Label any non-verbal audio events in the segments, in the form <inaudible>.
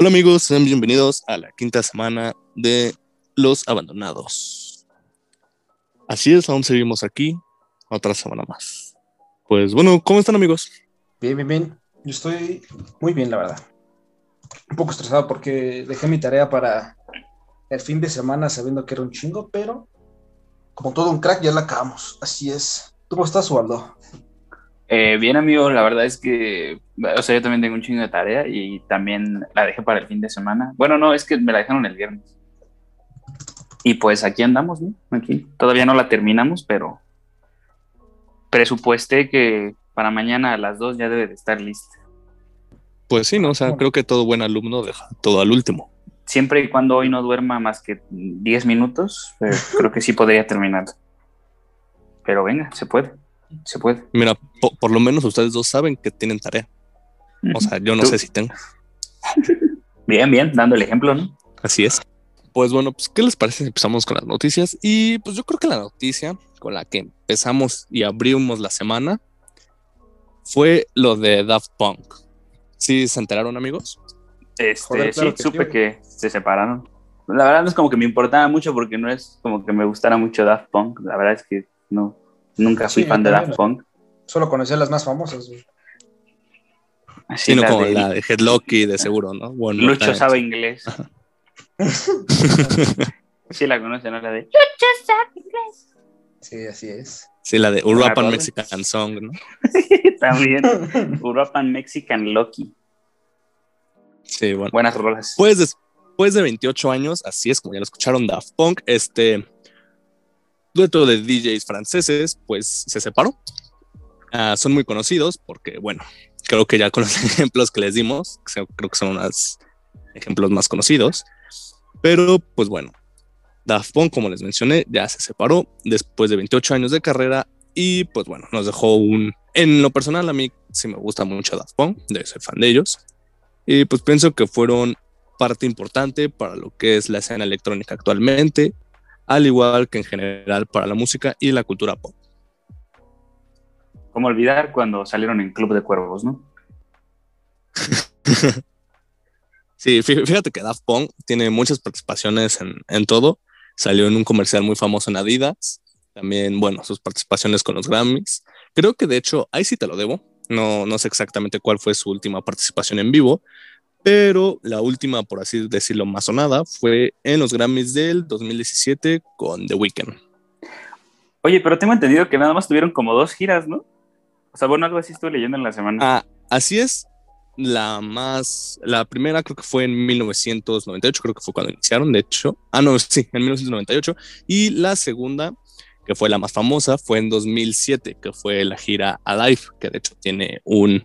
Hola amigos, sean bienvenidos a la quinta semana de Los Abandonados. Así es, aún seguimos aquí, otra semana más. Pues bueno, ¿cómo están amigos? Bien, bien, bien. Yo estoy muy bien, la verdad. Un poco estresado porque dejé mi tarea para el fin de semana sabiendo que era un chingo, pero como todo un crack ya la acabamos. Así es. ¿Tú cómo estás, Waldo? Eh, bien, amigo, la verdad es que, o sea, yo también tengo un chingo de tarea y también la dejé para el fin de semana. Bueno, no, es que me la dejaron el viernes. Y pues aquí andamos, ¿no? Aquí. Todavía no la terminamos, pero presupuesté que para mañana a las 2 ya debe de estar lista. Pues sí, ¿no? O sea, creo que todo buen alumno deja todo al último. Siempre y cuando hoy no duerma más que 10 minutos, eh, creo que sí podría terminar. Pero venga, se puede se puede. Mira, po- por lo menos ustedes dos saben que tienen tarea. O sea, yo no Tú- sé si tengo. <laughs> Bien, bien, dando el ejemplo, ¿no? Así es. Pues bueno, pues ¿qué les parece si empezamos con las noticias? Y pues yo creo que la noticia con la que empezamos y abrimos la semana fue lo de Daft Punk. ¿Sí se enteraron, amigos? Este, Joder, claro sí, que supe que se separaron. La verdad no es como que me importaba mucho porque no es como que me gustara mucho Daft Punk. La verdad es que no, nunca fui Sí, fan de Daft. Punk. Solo conocía las más famosas. güey. Así Sino la como de la de Headlocky, de seguro, ¿no? Bueno, Lucho sabe inglés. Sí la conoce, ¿no? La de Sí, así es. Sí, la de rola. Mexican Song, ¿no? <laughs> también. Uruapan Mexican Loki. Sí, bueno. Buenas rolas. Pues después de 28 años, así es como ya lo escucharon, Daft Punk, este dueto de DJs franceses, pues se separó. Ah, son muy conocidos porque, bueno, creo que ya con los <laughs> ejemplos que les dimos, creo que son unos ejemplos más conocidos. Pero, pues bueno, Daft Punk, como les mencioné, ya se separó después de 28 años de carrera y, pues bueno, nos dejó un... En lo personal, a mí sí me gusta mucho Daft Punk, de soy fan de ellos. Y pues pienso que fueron parte importante para lo que es la escena electrónica actualmente, al igual que en general para la música y la cultura pop. Como olvidar cuando salieron en Club de Cuervos, ¿no? <laughs> Sí, fí- fíjate que Daft Punk tiene muchas participaciones en, en todo. Salió en un comercial muy famoso en Adidas. También, bueno, sus participaciones con los Grammys. Creo que de hecho, ahí sí te lo debo. No, no sé exactamente cuál fue su última participación en vivo, pero la última, por así decirlo, más sonada fue en los Grammys del 2017 con The Weeknd. Oye, pero tengo entendido que nada más tuvieron como dos giras, ¿no? O sea, bueno, algo así estuve leyendo en la semana. Ah, así es. La más, la primera creo que fue en 1998, creo que fue cuando iniciaron, de hecho. Ah, no, sí, en 1998. Y la segunda, que fue la más famosa, fue en 2007, que fue la gira Alive, que de hecho tiene un,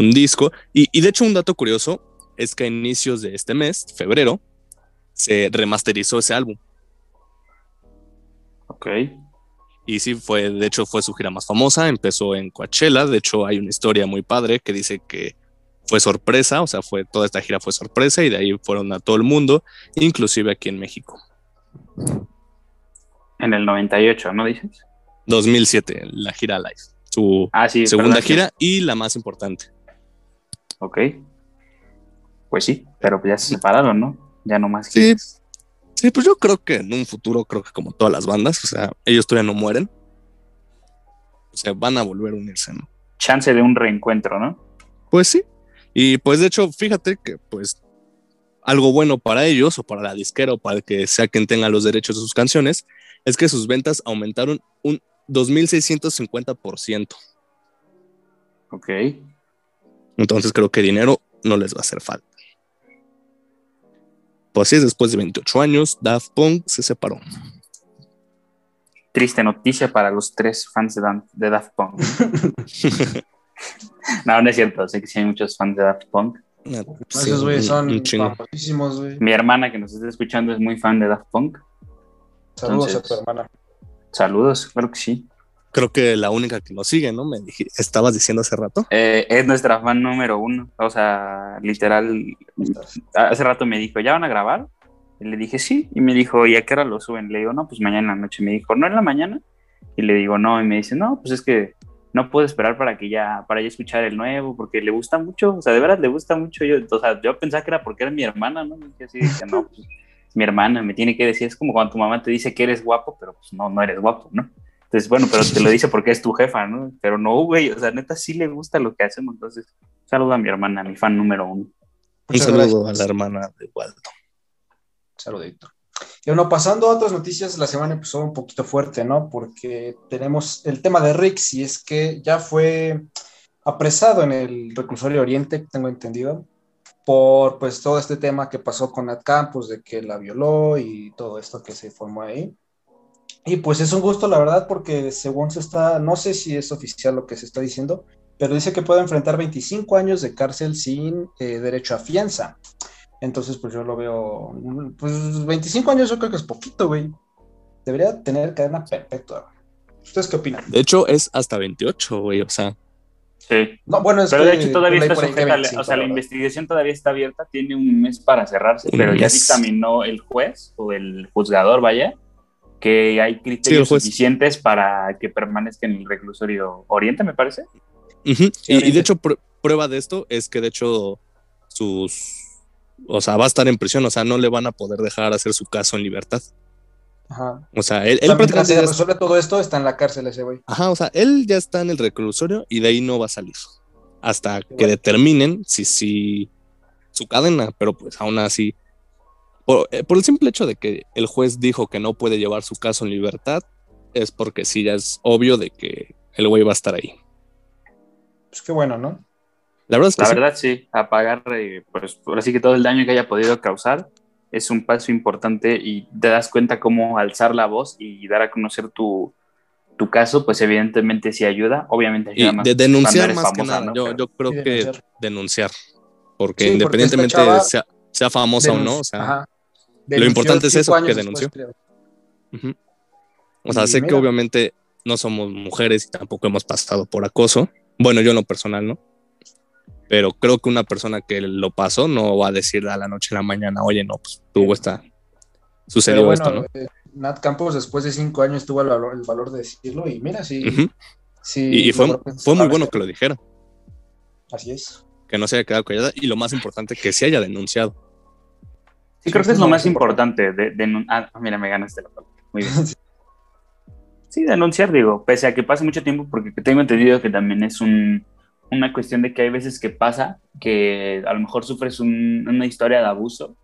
un disco. Y, y de hecho un dato curioso es que a inicios de este mes, febrero, se remasterizó ese álbum. Ok. Y sí, fue, de hecho, fue su gira más famosa. Empezó en Coachella. De hecho, hay una historia muy padre que dice que fue sorpresa. O sea, fue toda esta gira fue sorpresa y de ahí fueron a todo el mundo, inclusive aquí en México. En el 98, ¿no dices? 2007, la gira live. Su Ah, sí. segunda gira y la más importante. Ok. Pues sí, pero ya se separaron, ¿no? Ya no más Sí. Sí, pues yo creo que en un futuro, creo que como todas las bandas, o sea, ellos todavía no mueren. O sea, van a volver a unirse, ¿no? Chance de un reencuentro, ¿no? Pues sí. Y pues de hecho, fíjate que pues algo bueno para ellos o para la disquera o para que sea quien tenga los derechos de sus canciones es que sus ventas aumentaron un 2650%. Ok. Entonces creo que dinero no les va a hacer falta. Pues así es, después de 28 años, Daft Punk se separó. Triste noticia para los tres fans de, Dan- de Daft Punk. <laughs> no, no es cierto. Sé que sí hay muchos fans de Daft Punk. Sí, Esos güeyes un- son famosísimos, güey. Mi hermana que nos está escuchando es muy fan de Daft Punk. Saludos Entonces- a tu hermana. Saludos, claro que sí. Creo que la única que nos sigue, ¿no? Me dij- estabas diciendo hace rato. Eh, es nuestra fan número uno. O sea, literal, hace rato me dijo, ¿ya van a grabar? Y le dije, sí. Y me dijo, ¿y a qué hora lo suben? Le digo, no, pues mañana en la noche. Me dijo, ¿no en la mañana? Y le digo, no. Y me dice, no, pues es que no puedo esperar para que ya, para ya escuchar el nuevo, porque le gusta mucho, o sea, de verdad le gusta mucho. Yo, o sea, yo pensaba que era porque era mi hermana, ¿no? Y así dije, no, pues, mi hermana me tiene que decir, es como cuando tu mamá te dice que eres guapo, pero pues no, no eres guapo, ¿no? Entonces, bueno, pero te lo dice porque es tu jefa, ¿no? Pero no, güey, o sea, neta sí le gusta lo que hacemos, entonces, saludo a mi hermana, mi fan número uno. Un saludo a la hermana de Waldo. Saludito. Y bueno, pasando a otras noticias, la semana empezó un poquito fuerte, ¿no? Porque tenemos el tema de Rix y es que ya fue apresado en el reclusorio Oriente, tengo entendido, por pues todo este tema que pasó con Nat Campos, de que la violó y todo esto que se formó ahí. Y pues es un gusto, la verdad, porque según se está, no sé si es oficial lo que se está diciendo, pero dice que puede enfrentar 25 años de cárcel sin eh, derecho a fianza. Entonces, pues yo lo veo, pues 25 años yo creo que es poquito, güey. Debería tener cadena perpetua. ¿Ustedes qué opinan? De hecho, es hasta 28, güey, o sea. Sí. No, bueno, es Pero que de hecho todavía está sujeta, 25, o sea, la ¿verdad? investigación todavía está abierta, tiene un mes para cerrarse, pero ya dictaminó el juez o el juzgador, vaya, que hay criterios juez. suficientes para que permanezca en el reclusorio Oriente, me parece. Y, de hecho, pr- prueba de esto es que de hecho sus. O sea, va a estar en prisión, o sea, no le van a poder dejar hacer su caso en libertad. Ajá. O sea, él, él O sea, mientras prácticamente se ya resuelve todo esto, está en la cárcel ese güey. Ajá, o sea, él ya está en el reclusorio y de ahí no va a salir. Hasta que bueno. determinen si, si su cadena, pero pues aún así, por, eh, por el simple hecho de que el juez dijo que no puede llevar su caso en libertad, es porque sí ya es obvio de que el güey va a estar ahí. Pues qué bueno, ¿no? La verdad es que La sí. verdad, sí, apagar, eh, pues ahora sí que todo el daño que haya podido causar es un paso importante y te das cuenta cómo alzar la voz y dar a conocer tu, tu caso, pues evidentemente sí ayuda. Obviamente y ayuda más de denunciar más que famosa, nada. ¿no? Yo, yo creo Sí, que denunciar. Porque Sí, porque independientemente esta chava sea, sea famosa o no, o sea, Ajá. Lo importante es eso, que denunció. después. O sea, Y sé que obviamente no somos mujeres y tampoco hemos pasado por acoso. Bueno, yo en lo personal, ¿no? Pero creo que una persona que lo pasó no va a decir a la noche a la mañana, oye, no, pues tuvo esta. Sucedió bueno, esto, ¿no? eh, Nat Campos después de cinco años tuvo el valor, el valor de decirlo y mira, sí. Y, y fue, fue muy bueno que lo dijera, Así es. que no se haya quedado callada y lo más importante, que se haya denunciado. Sí, creo que es lo más importante. De, de- ah, mira, me ganaste la palabra. Muy bien. Sí, denunciar, digo, pese a que pase mucho tiempo, porque tengo entendido que también es un, una cuestión de que hay veces que pasa que a lo mejor sufres un- una historia de abuso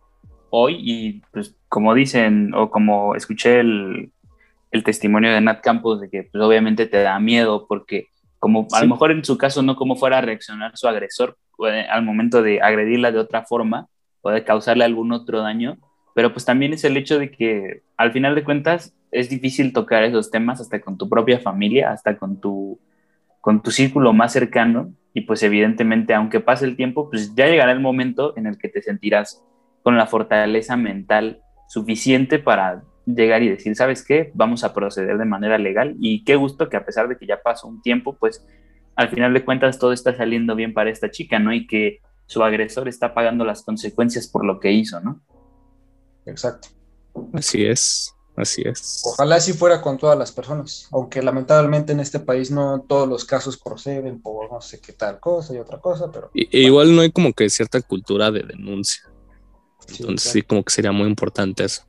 hoy y pues como dicen o como escuché el, el testimonio de Nat Campos de que pues obviamente te da miedo porque como a Sí. lo mejor en su caso no cómo fuera a reaccionar su agresor eh, al momento de agredirla de otra forma de causarle algún otro daño, pero pues también es el hecho de que al final de cuentas es difícil tocar esos temas hasta con tu propia familia, hasta con tu, con tu círculo más cercano y pues evidentemente aunque pase el tiempo, pues ya llegará el momento en el que te sentirás con la fortaleza mental suficiente para llegar y decir, ¿sabes qué? Vamos a proceder de manera legal y qué gusto que a pesar de que ya pasó un tiempo, pues al final de cuentas todo está saliendo bien para esta chica, ¿no? Y que su agresor está pagando las consecuencias por lo que hizo, ¿no? Exacto. Así es, así es. Ojalá así fuera con todas las personas, aunque lamentablemente en este país no todos los casos proceden por no sé qué tal cosa y otra cosa, pero Y- e igual no hay como que cierta cultura de denuncia. sí, Entonces sí, como que sería muy importante eso.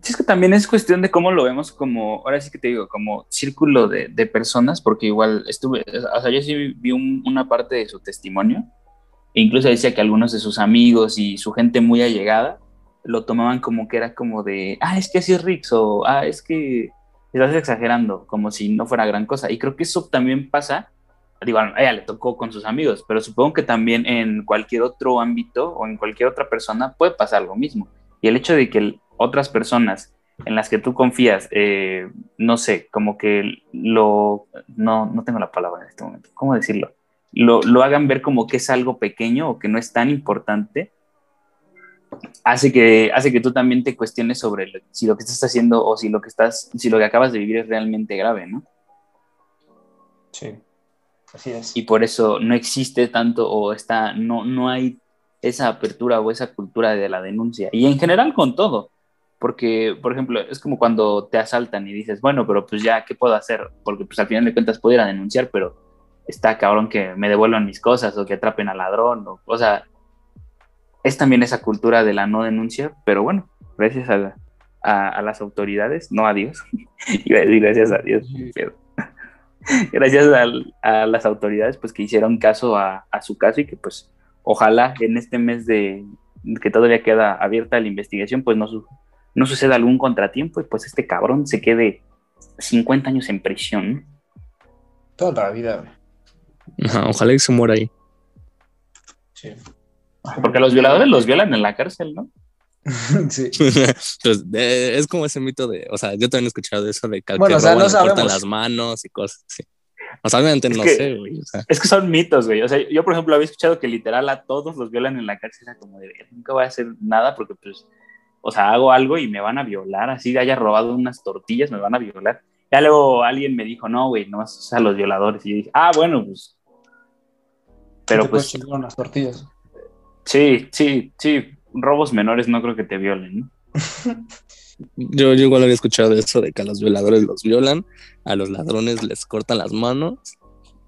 Sí, es que también es cuestión de cómo lo vemos como, ahora sí que te digo, como círculo de, de personas, porque igual estuve, o sea, yo sí vi un- una parte de su testimonio, incluso decía que algunos de sus amigos y su gente muy allegada lo tomaban como que era como de, ah, es que así es Rix, o ah, es que estás exagerando, como si no fuera gran cosa. Y creo que eso también pasa, digo, ella le tocó con sus amigos, pero supongo que también en cualquier otro ámbito o en cualquier otra persona puede pasar lo mismo. Y el hecho de que otras personas en las que tú confías, eh, no sé, como que lo, no, no tengo la palabra en este momento, ¿cómo decirlo? Lo, lo hagan ver como que es algo pequeño o que no es tan importante, hace que, hace que tú también te cuestiones sobre lo- si lo que estás haciendo o si lo que estás, si lo que acabas de vivir es realmente grave, ¿no? Sí, así es. y por eso no existe tanto o está, no, no hay esa apertura o esa cultura de la denuncia. Y en general con todo. porque, por ejemplo, es como cuando te asaltan y dices, bueno, pero pues ya, ¿qué puedo hacer? Porque pues al final de cuentas puedo ir a denunciar, pero está cabrón que me devuelvan mis cosas o que atrapen al ladrón, o, o sea, es también esa cultura de la no denuncia, pero bueno, gracias a, a, las autoridades, no a Dios, <laughs> iba a decir gracias a Dios, pero <laughs> gracias a, las autoridades pues que hicieron caso a, a su caso y que pues ojalá en este mes de que todavía queda abierta la investigación pues no, no suceda algún contratiempo y pues este cabrón se quede 50 años en prisión. Toda la vida. Ojalá que se muera ahí. Sí. Porque los violadores los violan en la cárcel, ¿no? <laughs> sí. <laughs> pues es como ese mito de, o sea, yo también he escuchado eso de que, bueno, o sea, no cortan las manos y cosas así. O sea, obviamente no sé, güey. Es que son mitos, güey. O sea, yo, por ejemplo, había escuchado que literal a todos los violan en la cárcel. Era como de, nunca voy a hacer nada porque, pues, o sea, hago algo y me van a violar, así haya robado unas tortillas, me van a violar. Ya luego alguien me dijo, no, güey, no vas a los violadores. Y yo dije, ah, bueno, pues. Pero pues. Unas tortillas. Sí, sí, sí. Robos menores no creo que te violen, ¿no? <laughs> yo, yo igual había escuchado eso de que a los violadores los violan, a los ladrones les cortan las manos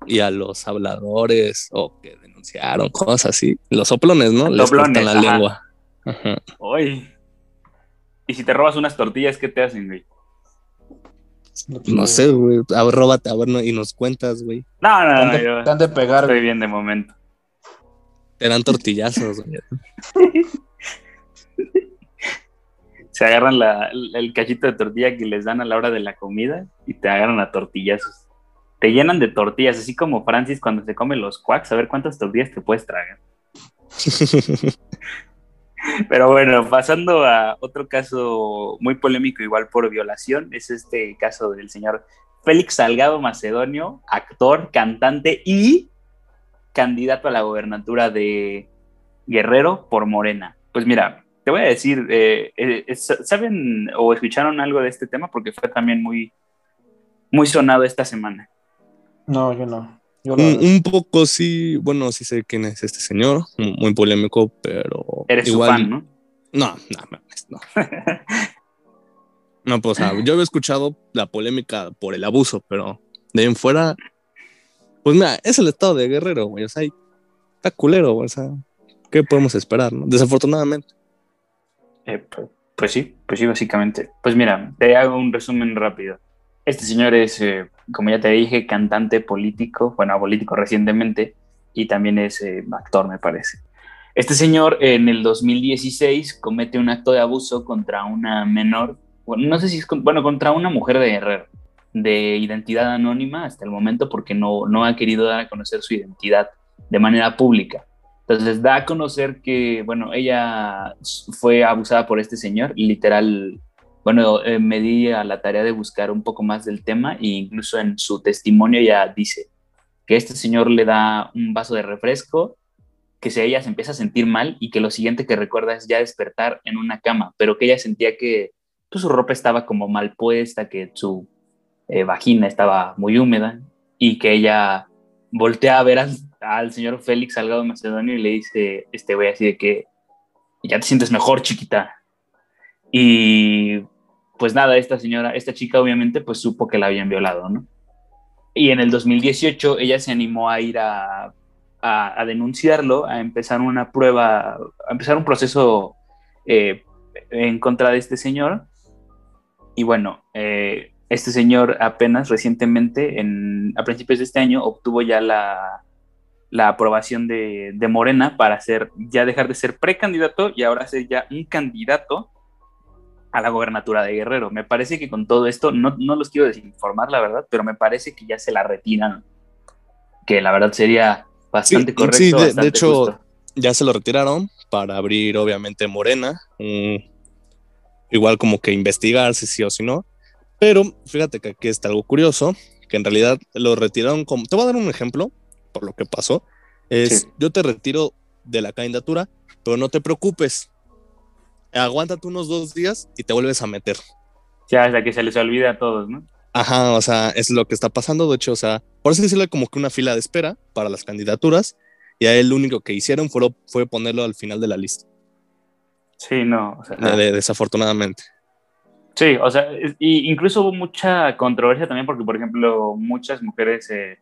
y a los habladores o que denunciaron cosas así, los soplones, ¿no? Les cortan la lengua. Ajá. Y si te robas unas tortillas, ¿qué te hacen, güey? No sé, güey. A ver, róbate, a ver, y nos cuentas, güey. No, no, no. Yo te han de pegar, Estoy bien de momento. Te dan tortillazos, güey. <laughs> Se agarran el cachito de tortilla que les dan a la hora de la comida y te agarran a tortillazos. Te llenan de tortillas, así como Francis cuando se come los quacks, a ver cuántas tortillas te puedes tragar. <laughs> Pero bueno, pasando a otro caso muy polémico, igual por violación, es este caso del señor Félix Salgado Macedonio, actor, cantante y candidato a la gobernatura de Guerrero por Morena. Pues mira, te voy a decir, eh, eh, ¿saben o escucharon algo de este tema? Porque fue también muy, muy sonado esta semana. No, yo no un, poco sí, bueno, sí sé quién es este señor, muy polémico, pero. Eres igual, su fan, ¿no? No, no, no. no, pues, yo había escuchado la polémica por el abuso, pero de ahí en fuera, pues mira, es el estado de Guerrero, güey, o sea, está culero, o sea, ¿qué podemos esperar, no? Desafortunadamente. Eh, pues, pues sí, pues sí, básicamente. Pues mira, te hago un resumen rápido. Este señor es, eh, como ya te dije, cantante político, bueno, político recientemente, y también es eh, actor, me parece. Este señor en el 2016 comete un acto de abuso contra una menor, bueno, no sé si es, bueno, contra una mujer de Herrera, de identidad anónima hasta el momento porque no, no ha querido dar a conocer su identidad de manera pública. Entonces da a conocer que, bueno, ella fue abusada por este señor, literal bueno, eh, me di a la tarea de buscar un poco más del tema e incluso en su testimonio ya dice que este señor le da un vaso de refresco, que se, ella se empieza a sentir mal y que lo siguiente que recuerda es ya despertar en una cama, pero que ella sentía que pues, su ropa estaba como mal puesta, que su eh, vagina estaba muy húmeda y que ella voltea a ver al, al señor Félix Salgado Macedonio y le dice, este güey así de que ya te sientes mejor, chiquita. Y pues nada, esta señora, esta chica obviamente pues supo que la habían violado, ¿no? Y en el 2018 ella se animó a ir a, a, denunciarlo, a empezar una prueba, a empezar un proceso eh, en contra de este señor. Y bueno, eh, este señor apenas recientemente, en, a principios de este año, obtuvo ya la, la aprobación de, de, Morena para ser, ya dejar de ser precandidato y ahora ser ya un candidato a la gobernatura de Guerrero. Me parece que con todo esto, no, no, los quiero desinformar, la verdad, pero me parece que ya se la retiran, que la verdad sería bastante correcto. Sí, de, hecho, ya se lo retiraron para abrir, obviamente, Morena, igual como que investigar si sí o si no. Pero fíjate que aquí está algo curioso, que en realidad lo retiraron como... Te voy a dar un ejemplo por lo que pasó. Es, yo te retiro de la candidatura, pero no te preocupes, aguántate unos dos días y te vuelves a meter. Ya, hasta que se les olvide a todos, ¿no? Ajá, o sea, es lo que está pasando. De hecho, o sea, por eso decirle como que una fila de espera para las candidaturas. Y a él lo único que hicieron fue, fue ponerlo al final de la lista. Sí, no. desafortunadamente. Sí, o sea, y incluso hubo mucha controversia también porque, por ejemplo, muchas mujeres eh,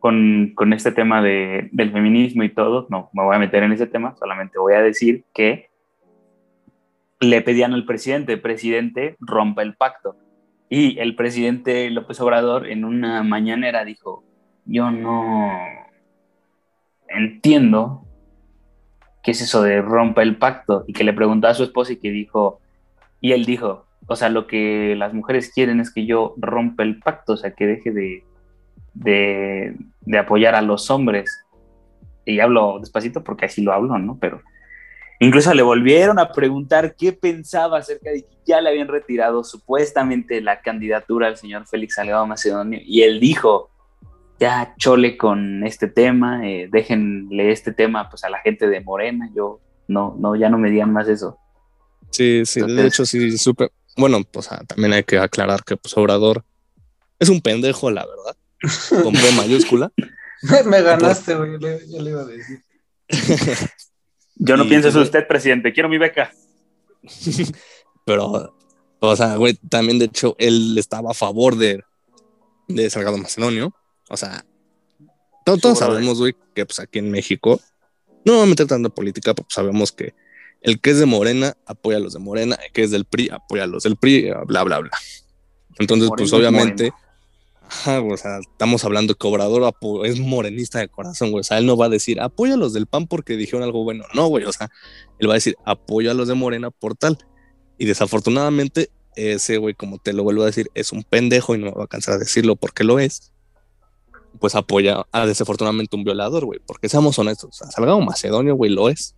con, con, este tema de, del feminismo y todo, no me voy a meter en ese tema, solamente voy a decir que le pedían al presidente, presidente, rompa el pacto. Y el presidente López Obrador en una mañanera dijo, yo no entiendo qué es eso de rompa el pacto. Y que le preguntó a su esposa y que dijo, y él dijo, o sea, lo que las mujeres quieren es que yo rompa el pacto, o sea, que deje de, de, de apoyar a los hombres. Y hablo despacito porque así lo hablo, ¿no? Pero incluso le volvieron a preguntar qué pensaba acerca de que ya le habían retirado supuestamente la candidatura al señor Félix Salgado Macedonio. Y él dijo, ya chole con este tema, eh, déjenle este tema pues a la gente de Morena, yo no, no, ya no me digan más eso. Sí, sí, de hecho sí, supe. Bueno, pues también hay que aclarar que pues Obrador es un pendejo, la verdad, con P <laughs> mayúscula. <laughs> me ganaste, güey, ya le iba a decir. <laughs> yo no pienso eso usted, presidente, quiero mi beca. <laughs> Pero, o sea, güey, también de hecho él estaba a favor de, de Salgado Macedonio o sea, todos, sabemos, güey, que pues aquí en México, no vamos a meter tanto política, pero pues, sabemos que el que es de Morena apoya a los de Morena, el que es del PRI apoya a los del PRI, bla, bla, bla. Entonces, pues obviamente, o sea, estamos hablando que Obrador es morenista de corazón, güey. O sea, él no va a decir apoya a los del PAN porque dijeron algo bueno. No, güey. O sea, él va a decir apoya a los de Morena por tal. Y desafortunadamente, ese güey, como te lo vuelvo a decir, es un pendejo y no me va a cansar de decirlo porque lo es pues apoya a desafortunadamente un violador, güey, porque seamos honestos, Salgado Macedonio, güey, lo es.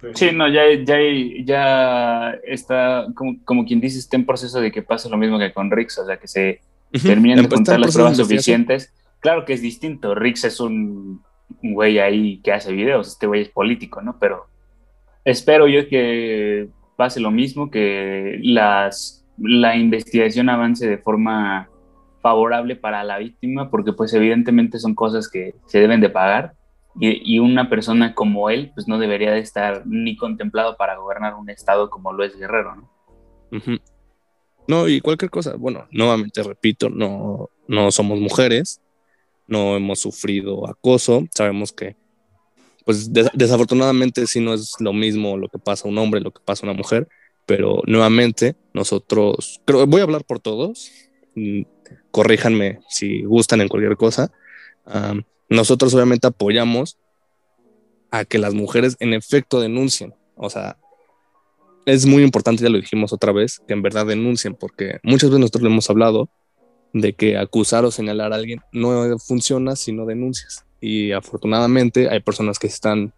Pues sí, no, ya, ya, ya está, como, como, quien dice, está en proceso de que pase lo mismo que con Rix, o sea, que se terminen de juntar las pruebas suficientes. Claro que es distinto, Rix es un, güey ahí que hace videos, este güey es político, ¿no? Pero espero yo que pase lo mismo, que las, la investigación avance de forma favorable para la víctima porque pues evidentemente son cosas que se deben de pagar y, una persona como él pues no debería de estar ni contemplado para gobernar un estado como lo es Guerrero, ¿no? No, y cualquier cosa, bueno, nuevamente repito, no, no somos mujeres, no hemos sufrido acoso, sabemos que pues desafortunadamente sí no es lo mismo lo que pasa a un hombre, lo que pasa a una mujer, pero nuevamente nosotros, creo, voy a hablar por todos, mm, corríjanme si gustan en cualquier cosa. nosotros obviamente apoyamos a que las mujeres en efecto denuncien. O sea, es muy importante, ya lo dijimos otra vez, que en verdad denuncien, porque muchas veces nosotros le hemos hablado de que acusar o señalar a alguien no funciona si no denuncias. Y afortunadamente hay personas que están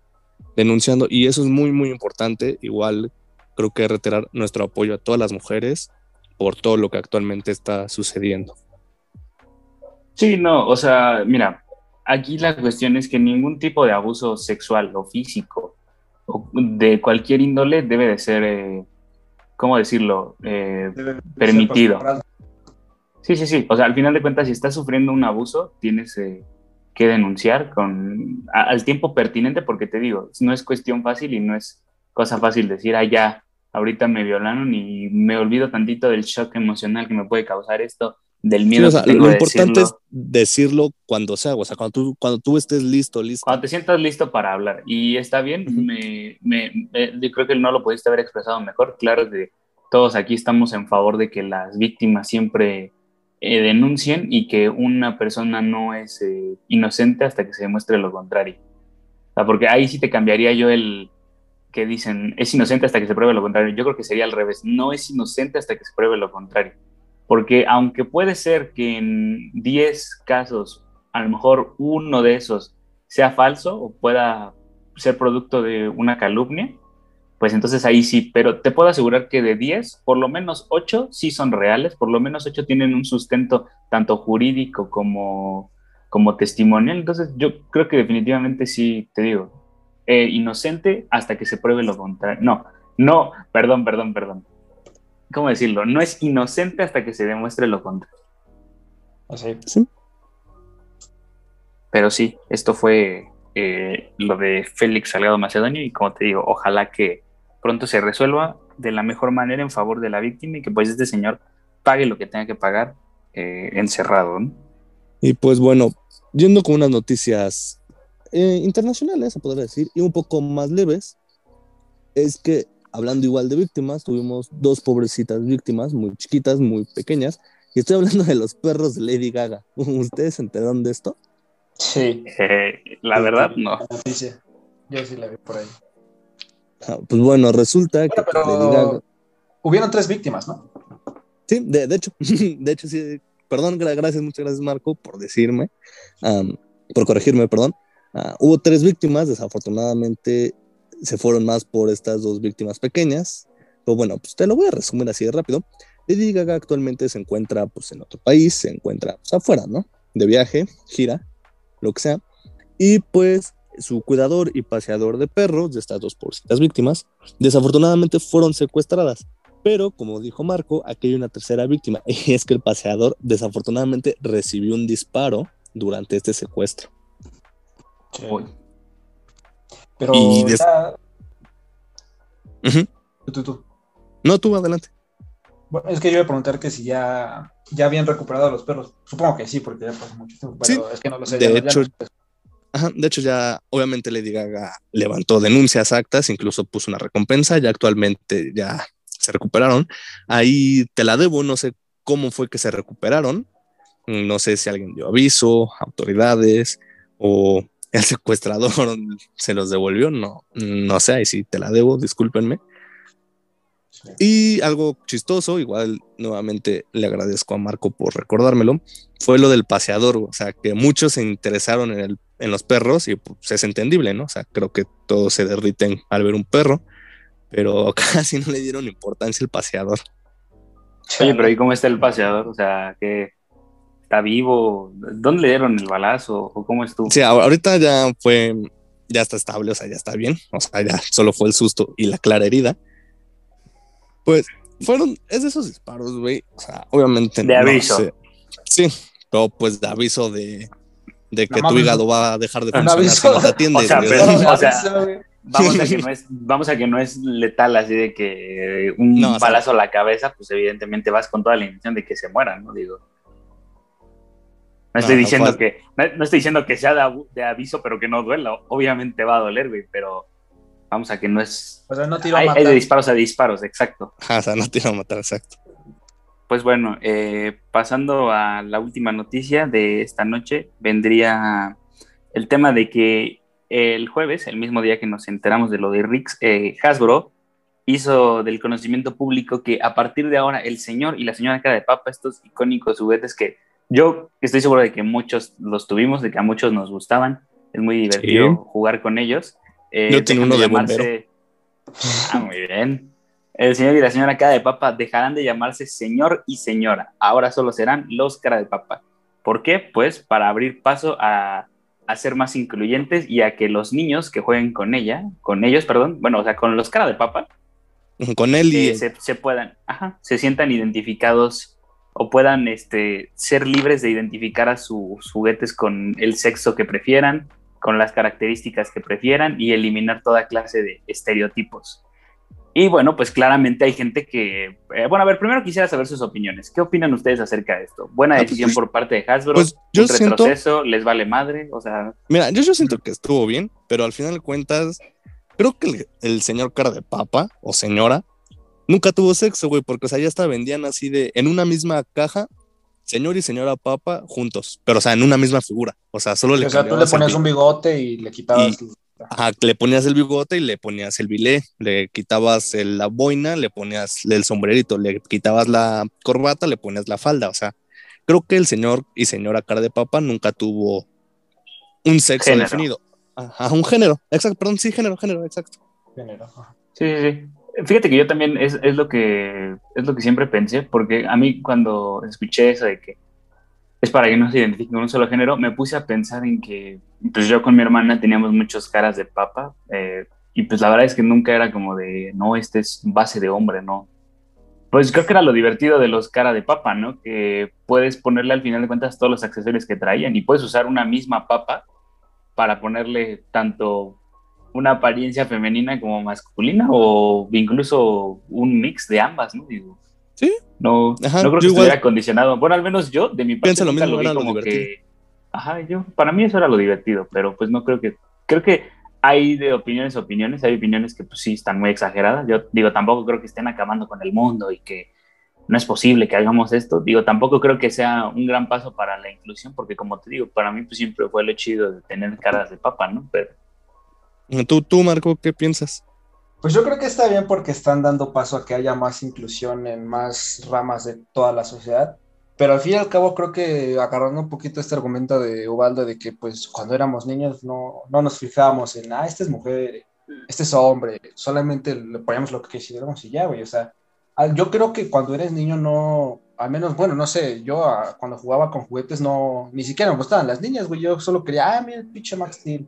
denunciando y eso es muy, muy importante. Igual creo que reiterar nuestro apoyo a todas las mujeres por todo lo que actualmente está sucediendo. Sí, no, o sea, mira, aquí la cuestión es que ningún tipo de abuso sexual o físico de cualquier índole debe de ser, eh, ¿cómo decirlo?, eh, permitido. Sí, sí, sí. O sea, al final de cuentas, si estás sufriendo un abuso, tienes eh, que denunciar con, al tiempo pertinente, porque te digo, no es cuestión fácil y no es cosa fácil decir, ah, ya, ahorita me violaron y me olvido tantito del shock emocional que me puede causar esto, del miedo. lo importante es decirlo cuando sea, o sea, cuando tú, cuando tú estés listo, listo. Cuando te sientas listo para hablar. Y está bien, me, me, yo creo que no lo pudiste haber expresado mejor. Claro que todos aquí estamos en favor de que las víctimas siempre eh, denuncien y que una persona no es eh, inocente hasta que se demuestre lo contrario. O sea, porque ahí sí te cambiaría yo el que dicen es inocente hasta que se pruebe lo contrario. Yo creo que sería al revés, no es inocente hasta que se pruebe lo contrario. Porque aunque puede ser que en 10 casos, a lo mejor uno de esos sea falso o pueda ser producto de una calumnia, pues entonces ahí sí, pero te puedo asegurar que de 10, por lo menos 8 sí son reales, por lo menos 8 tienen un sustento tanto jurídico como, como testimonial, entonces yo creo que definitivamente sí, te digo, eh, inocente hasta que se pruebe lo contrario. No, no, perdón, perdón, perdón. ¿Cómo decirlo? No es inocente hasta que se demuestre lo contrario. Así. ¿Sí? Pero sí, esto fue eh, lo de Félix Salgado Macedonio y como te digo, ojalá que pronto se resuelva de la mejor manera en favor de la víctima y que pues este señor pague lo que tenga que pagar eh, encerrado. Y pues bueno, yendo con unas noticias eh, internacionales, se podría decir, y un poco más leves, es que hablando igual de víctimas, tuvimos dos pobrecitas víctimas, muy chiquitas, muy pequeñas, y estoy hablando de los perros de Lady Gaga. <laughs> ¿Ustedes se enteraron de esto? Sí. Eh, la verdad, no. Yo sí la vi por ahí. Ah, pues bueno, resulta que Lady Gaga... Hubieron tres víctimas, ¿no? Sí, de, de hecho, <laughs> de hecho sí. Perdón, gracias, muchas gracias Marco por decirme, por corregirme, perdón. Ah, hubo tres víctimas, desafortunadamente se fueron más por estas dos víctimas pequeñas. Pero bueno, pues te lo voy a resumir así de rápido. Lady Gaga actualmente se encuentra pues en otro país, se encuentra pues, afuera, ¿no? De viaje, gira, lo que sea. Y pues su cuidador y paseador de perros de estas dos pobrecitas víctimas, desafortunadamente fueron secuestradas. Pero, como dijo Marco, aquí hay una tercera víctima, <laughs> y es que el paseador desafortunadamente recibió un disparo durante este secuestro. Pero ya... tú, tú. No, tú adelante. Bueno, es que yo iba a preguntar que si ya, ya habían recuperado a los perros. Supongo que sí, porque ya pasó mucho tiempo, pero es que no lo sé. De hecho, Ajá, de hecho, ya obviamente Lady Gaga levantó denuncias actas, incluso puso una recompensa, ya actualmente ya se recuperaron. Ahí te la debo, no sé cómo fue que se recuperaron, no sé si alguien dio aviso, autoridades o el secuestrador <laughs> se los devolvió, no, no sé, ahí sí te la debo, discúlpenme. Y algo chistoso, igual nuevamente le agradezco a Marco por recordármelo, fue lo del paseador, o sea, que muchos se interesaron en, el, en los perros y pues, es entendible, ¿no? O sea, creo que todos se derriten al ver un perro, pero <laughs> casi no le dieron importancia al paseador. Oye, pero ¿y cómo está el paseador? O sea, que está vivo? ¿Dónde le dieron el balazo? ¿O cómo estuvo? Sí, ahorita ya fue, ya está estable, o sea, ya está bien. O sea, ya solo fue el susto y la clara herida. Pues fueron, es de esos disparos, güey. O sea, obviamente. De aviso. Sí, pero pues de aviso de, de que tu hígado va a dejar de funcionar si no te atiendes. O sea, vamos, a que <laughs> no es, vamos a que no es letal así de que un balazo a la cabeza, pues evidentemente vas con toda la intención de que se mueran, ¿no? Digo. No estoy diciendo que, no, estoy diciendo que sea de, aviso, pero que no duela. Obviamente va a doler, güey, pero vamos a que no es. O sea, no tiro a matar. Hay de disparos a disparos, exacto. <laughs> o sea, no tiro a matar, exacto. Pues bueno, eh, pasando a la última noticia de esta noche, vendría el tema de que el jueves, el mismo día que nos enteramos de lo de Rix, eh, Hasbro hizo del conocimiento público que a partir de ahora el señor y la señora cara de papa, estos icónicos juguetes que yo estoy seguro de que muchos los tuvimos, de que a muchos nos gustaban. Es muy divertido jugar con ellos. Eh, yo tengo uno de llamarse... <laughs> Ah, muy bien. El señor y la señora cara de papa dejarán de llamarse señor y señora. Ahora solo serán los cara de papa. ¿Por qué? Pues para abrir paso a, a ser más incluyentes y a que los niños que jueguen con ella, con ellos, perdón, bueno, o sea, con los cara de papa, con él y eh, se, se, puedan, ajá, se sientan identificados o puedan este, ser libres de identificar a sus juguetes con el sexo que prefieran, con las características que prefieran y eliminar toda clase de estereotipos. Y bueno, pues claramente hay gente que... Eh, bueno, a ver, primero quisiera saber sus opiniones. ¿Qué opinan ustedes acerca de esto? ¿Buena ah, decisión pues, por parte de Hasbro? Pues yo ¿Un retroceso? ¿Les vale madre? O sea... Mira, yo, yo siento que estuvo bien, pero al final de cuentas, creo que el, el señor cara de papa o señora nunca tuvo sexo, güey, porque, o sea, ya hasta vendían así de, en una misma caja, señor y señora papa juntos, pero, o sea, en una misma figura. O sea, solo le O sea, tú le ponías un bigote y le quitabas. ajá, le ponías el bigote y le ponías el bilé, le quitabas la boina, le ponías el sombrerito, le quitabas la corbata, le ponías la falda. O sea, creo que el señor y señora cara de papa nunca tuvo un sexo definido. Ajá, un género. Exacto, perdón, sí, género, género, exacto. Género. Sí, sí, sí. Fíjate que yo también es, es, lo que, es lo que siempre pensé, porque a mí cuando escuché eso de que es para que no se identifique con un solo género, me puse a pensar en que pues yo con mi hermana teníamos muchas caras de papa eh, y pues la verdad es que nunca era como de, no, este es base de hombre, ¿no? Pues creo que era lo divertido de los cara de papa, ¿no? Que puedes ponerle al final de cuentas todos los accesorios que traían y puedes usar una misma papa para ponerle tanto una apariencia femenina como masculina o incluso un mix de ambas, ¿no? Digo, sí. No, Ajá, no creo que igual- estuviera condicionado. Bueno, al menos yo, de mi parte, Piensa lo mismo, vi era lo como divertido. que- Ajá, yo, para mí eso era lo divertido, pero pues no creo que, creo que hay de opiniones a opiniones, hay opiniones que pues sí están muy exageradas. Yo digo, tampoco creo que estén acabando con el mundo y que no es posible que hagamos esto. Digo, tampoco creo que sea un gran paso para la inclusión, porque como te digo, para mí pues siempre fue lo chido de tener caras de papa, ¿no? Pero ¿Tú, tú, Marco, qué piensas? Pues yo creo que está bien porque están dando paso a que haya más inclusión en más ramas de toda la sociedad. Pero al fin y al cabo creo que agarrando un poquito este argumento de Ubaldo de que pues cuando éramos niños no, no nos fijábamos en, ah, este es mujer, este es hombre, solamente le poníamos lo que quisiéramos y ya, güey. O sea, yo creo que cuando eres niño no, al menos, bueno, no sé, yo ah, cuando jugaba con juguetes no, ni siquiera me gustaban las niñas, güey. Yo solo quería, ah, mira el pinche Max Steel.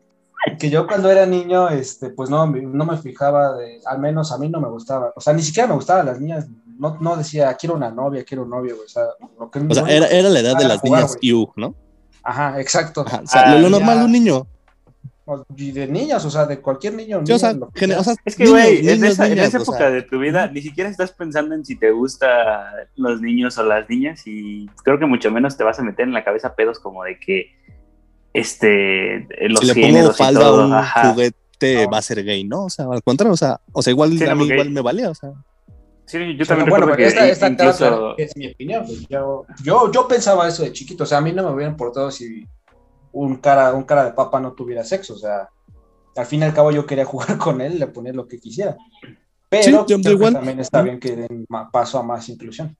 Que yo cuando era niño, este, pues no, me- no me fijaba, de, al menos a mí no me gustaba, o sea, ni siquiera me gustaban las niñas, no, no decía, quiero una novia, quiero un novio, güey, o sea, lo que O sea, era, era la edad de las jugar, niñas güey. You, ¿no? Ajá, exacto. Ajá, o sea, Ah, lo, normal de un niño. O- Y de niñas, o sea, de cualquier niño. Sí, o sea, niña, lo que gene- sea. o sea, Es que, güey, en, esa, en niñas, esa o época sea, de tu vida ni siquiera estás pensando en si te gustan los niños o las niñas y creo que mucho menos te vas a meter en la cabeza pedos como de que este eh, los si le pongo falda a un ajá. juguete No. va a ser gay, ¿no? O sea, al contrario, o sea, o sea igual Sí, a mí porque- igual me valía, o sea. Sí, yo Pero también bueno, recuerdo pero que esta, esta incluso es mi opinión. Yo, yo, yo pensaba eso de chiquito, o sea, a mí no me hubiera importado si un cara, un cara de papa no tuviera sexo, o sea, al fin y al cabo yo quería <laughs> jugar con él, le ponía lo que quisiera. Pero Sí, yo- creo yo que igual. también está bien que den paso a más inclusión.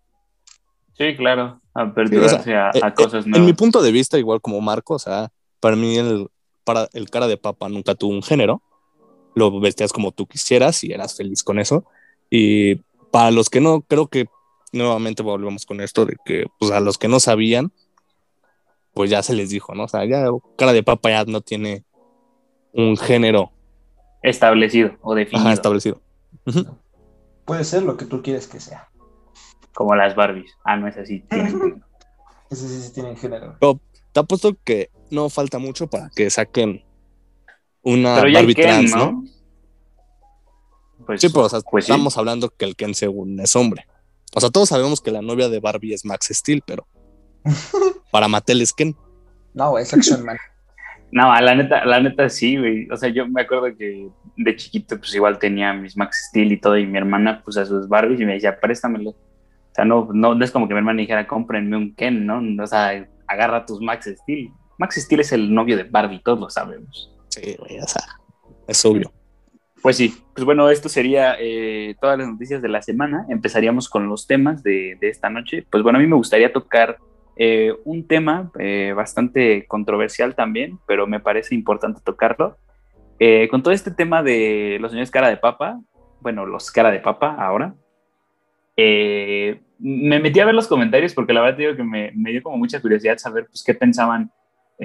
sí, claro, aperturarse a, a Eh, cosas en mi nuevas. punto de vista, igual como Marco, o sea, para mí el, para el cara de papa nunca tuvo un género. Lo vestías como tú quisieras y eras feliz con eso. Y para los que no, creo que nuevamente volvemos con esto de que, pues a los que no sabían, pues ya se les dijo, ¿no? O sea, ya cara de papa ya no tiene un género Establecido o definido, ajá, establecido. Puede ser lo que tú quieres que sea. como las Barbies. Ah, no es así. tienen- <laughs> Ese sí, sí tiene género. Te apuesto que no falta mucho para que saquen una Pero ya Barbie Ken, trans, ¿no? ¿no? Pues, Sí, pero o sea, pues sí. estamos hablando que el Ken según es hombre. O sea, todos sabemos que la novia de Barbie es Max Steel, pero <laughs> para Mattel es Ken. No, es Action Man. <laughs> No, la neta, la neta sí, güey. O sea, yo me acuerdo que de chiquito, pues igual tenía mis Max Steel y todo, y mi hermana, pues a sus Barbies, y me decía, préstamelo. O sea, no, no, no es como que mi hermana dijera, cómprenme un Ken, ¿no? O sea, agarra tus Max Steel. Max Steel es el novio de Barbie, todos lo sabemos. Sí, güey, o sea, es obvio. Pues sí, pues bueno, esto sería eh, todas las noticias de la semana. Empezaríamos con los temas de, de esta noche. Pues bueno, a mí me gustaría tocar eh, un tema eh, bastante controversial también, pero me parece importante tocarlo. Eh, con todo este tema de los señores cara de papa, bueno, los cara de papa ahora, eh, me metí a ver los comentarios porque la verdad te digo que me, me dio como mucha curiosidad saber pues, qué pensaban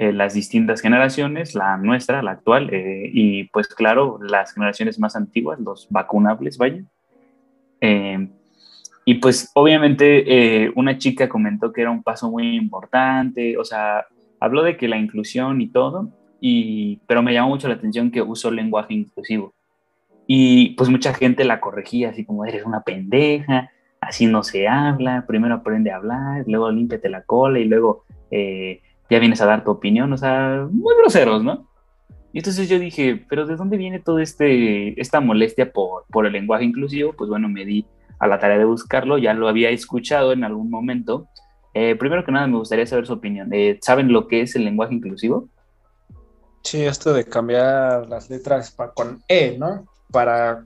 eh, las distintas generaciones, la nuestra, la actual, eh, y pues claro, las generaciones más antiguas, los vacunables, vaya. Eh, y pues obviamente eh, una chica comentó que era un paso muy importante, o sea, habló de que la inclusión y todo, y, pero me llamó mucho la atención que usó lenguaje inclusivo. Y pues mucha gente la corregía, así como eres una pendeja, así no se habla, primero aprende a hablar, luego límpiate la cola y luego ya vienes a dar tu opinión, o sea, muy groseros, ¿no? Y entonces yo dije, pero ¿de dónde viene toda este, esta molestia por, por el lenguaje inclusivo? Pues bueno, me di a la tarea de buscarlo, ya lo había escuchado en algún momento. Eh, primero que nada, me gustaría saber su opinión. Eh, ¿Saben lo que es el lenguaje inclusivo? Sí, esto de cambiar las letras con E, ¿no? Para,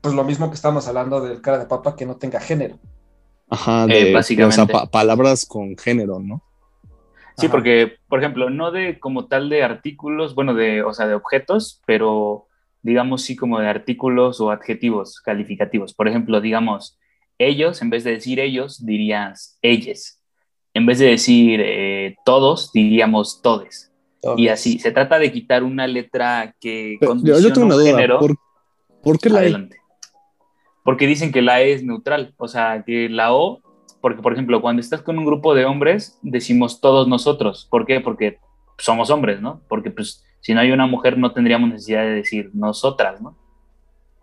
pues lo mismo que estamos hablando del cara de papa que no tenga género. Ajá, Eh, básicamente. o sea, pa- palabras con género, ¿no? Sí, Ajá. porque, por ejemplo, no de como tal de artículos, bueno, de, o sea, de objetos, pero digamos sí como de artículos o adjetivos calificativos. Por ejemplo, digamos, ellos, en vez de decir ellos, dirías ellas. En vez de decir eh, todos, diríamos todes. Y así, se trata de quitar una letra que Pero yo, tengo una un duda. género. ¿Por, por qué la E? Porque dicen que la E es neutral, o sea, que la O, porque por ejemplo, cuando estás con un grupo de hombres, decimos todos nosotros. ¿Por qué? Porque somos hombres, ¿no? Porque pues Si no hay una mujer, no tendríamos necesidad de decir nosotras, ¿no?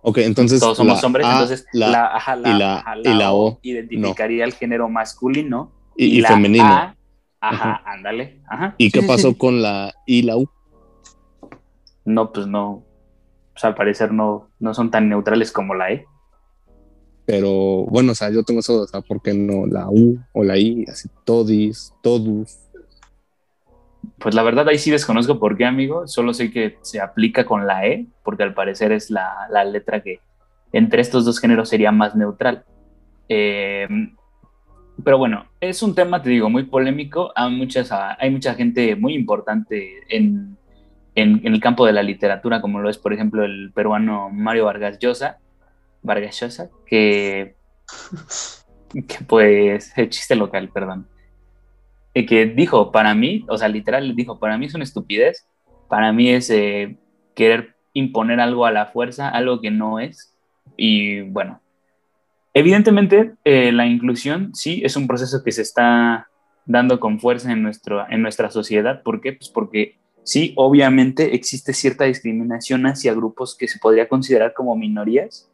Ok, entonces. Todos somos la hombres, A, entonces la, la, ajá, la- y la- ajá, y la O, identificaría el género masculino y, y la femenino. A, ajá, ándale, ajá. ¿Y Sí, qué sí, pasó sí. con la I y la U? No, pues no. Pues al parecer no, no son tan neutrales como la E. Pero bueno, o sea, yo tengo eso, o sea, ¿por qué no la U o la I? Así, todis, todos. Pues la verdad ahí sí desconozco por qué, amigo. Solo sé que se aplica con la E, porque al parecer es la, la letra que entre estos dos géneros sería más neutral. Eh, pero bueno, es un tema, te digo, muy polémico. Hay, muchas, hay mucha gente muy importante en, en, en el campo de la literatura, como lo es, por ejemplo, el peruano Mario Vargas Llosa, Vargas Llosa, que, que pues, el chiste local, perdón que dijo, para mí, o sea, literal dijo, para mí es una estupidez, para mí es eh, querer imponer algo a la fuerza, algo que no es. Y bueno, evidentemente eh, la inclusión sí es un proceso que se está dando con fuerza en, nuestro, en nuestra sociedad. ¿Por qué? Pues porque sí, obviamente existe cierta discriminación hacia grupos que se podría considerar como minorías,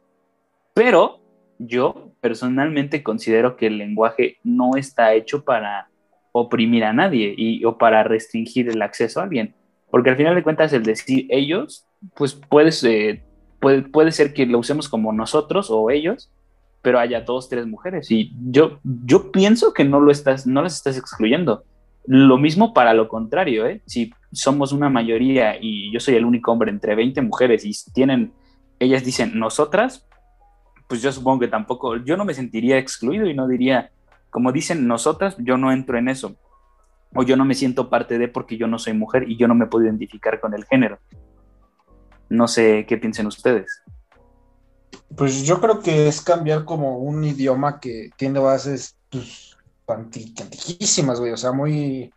pero yo personalmente considero que el lenguaje no está hecho para oprimir a nadie y, o para restringir el acceso a alguien. Porque al final de cuentas el decir ellos, pues puedes, eh, puede, puede ser que lo usemos como nosotros o ellos, pero haya dos, tres mujeres. Y yo, yo pienso que no, lo estás, no las estás excluyendo. Lo mismo para lo contrario, ¿eh? Si somos una mayoría y yo soy el único hombre entre 20 mujeres y tienen, ellas dicen nosotras, pues yo supongo que tampoco, yo no me sentiría excluido y no diría, como dicen nosotras, yo no entro en eso. O yo no me siento parte de porque yo no soy mujer y yo no me puedo identificar con el género. No sé qué piensen ustedes. Pues yo creo que es cambiar como un idioma que tiene bases pues, güey. O sea, muy.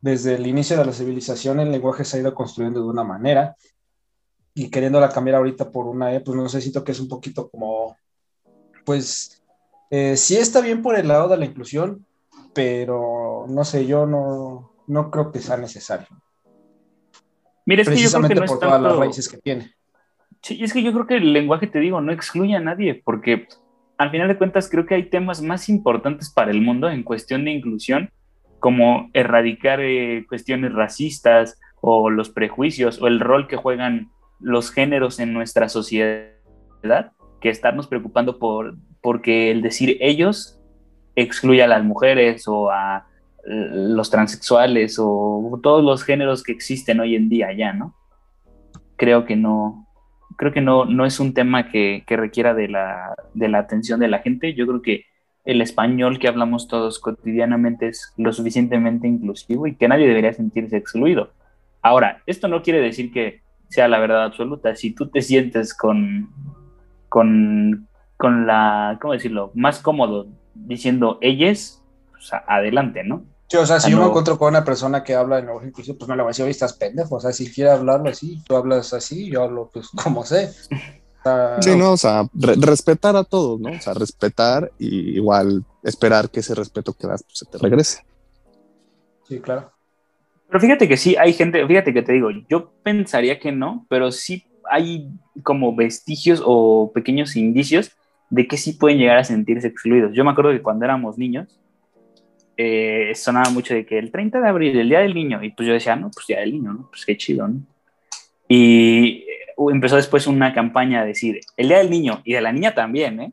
Desde el inicio de la civilización, el lenguaje se ha ido construyendo de una manera. Y queriéndola cambiar ahorita por una E, pues no sé, siento que es un poquito como. Pues. eh, sí está bien por el lado de la inclusión, pero no sé, yo no, no creo que sea necesario. Mira, es que yo creo que Precisamente no por todas las tanto... raíces que tiene. Sí, es que yo creo que el lenguaje, te digo, no excluye a nadie, porque al final de cuentas creo que hay temas más importantes para el mundo en cuestión de inclusión, como erradicar eh, cuestiones racistas o los prejuicios o el rol que juegan los géneros en nuestra sociedad, que estarnos preocupando por porque el decir ellos excluye a las mujeres o a eh, los transexuales o todos los géneros que existen hoy en día ya, ¿no? Creo que no, creo que no, no es un tema que, que requiera de la, de la atención de la gente. Yo creo que el español que hablamos todos cotidianamente es lo suficientemente inclusivo y que nadie debería sentirse excluido. Ahora, esto no quiere decir que sea la verdad absoluta. Si tú te sientes con, con, con la, ¿cómo decirlo?, más cómodo diciendo ellas, pues adelante, ¿no? Sí, o sea, si yo me encuentro con una persona que habla en lenguaje inclusivo, pues no le voy a decir, oye, estás pendejo. O sea, si quiere hablarlo así, tú hablas así, yo hablo pues <laughs> como sé. O sea, Sí, no, o sea, re- respetar a todos, ¿no? O sea, respetar y igual esperar que ese respeto que das pues, se te regrese. Sí, claro. Pero fíjate que sí, hay gente, fíjate que te digo, yo pensaría que no, pero sí hay como vestigios o pequeños indicios de que sí pueden llegar a sentirse excluidos. Yo me acuerdo que cuando éramos niños, eh, sonaba mucho de que el 30 de abril, el Día del Niño, y pues yo decía, no, pues Día del Niño, ¿no? Pues qué chido, ¿no? Y eh, empezó después una campaña a decir, el Día del Niño, y de la niña también, ¿eh?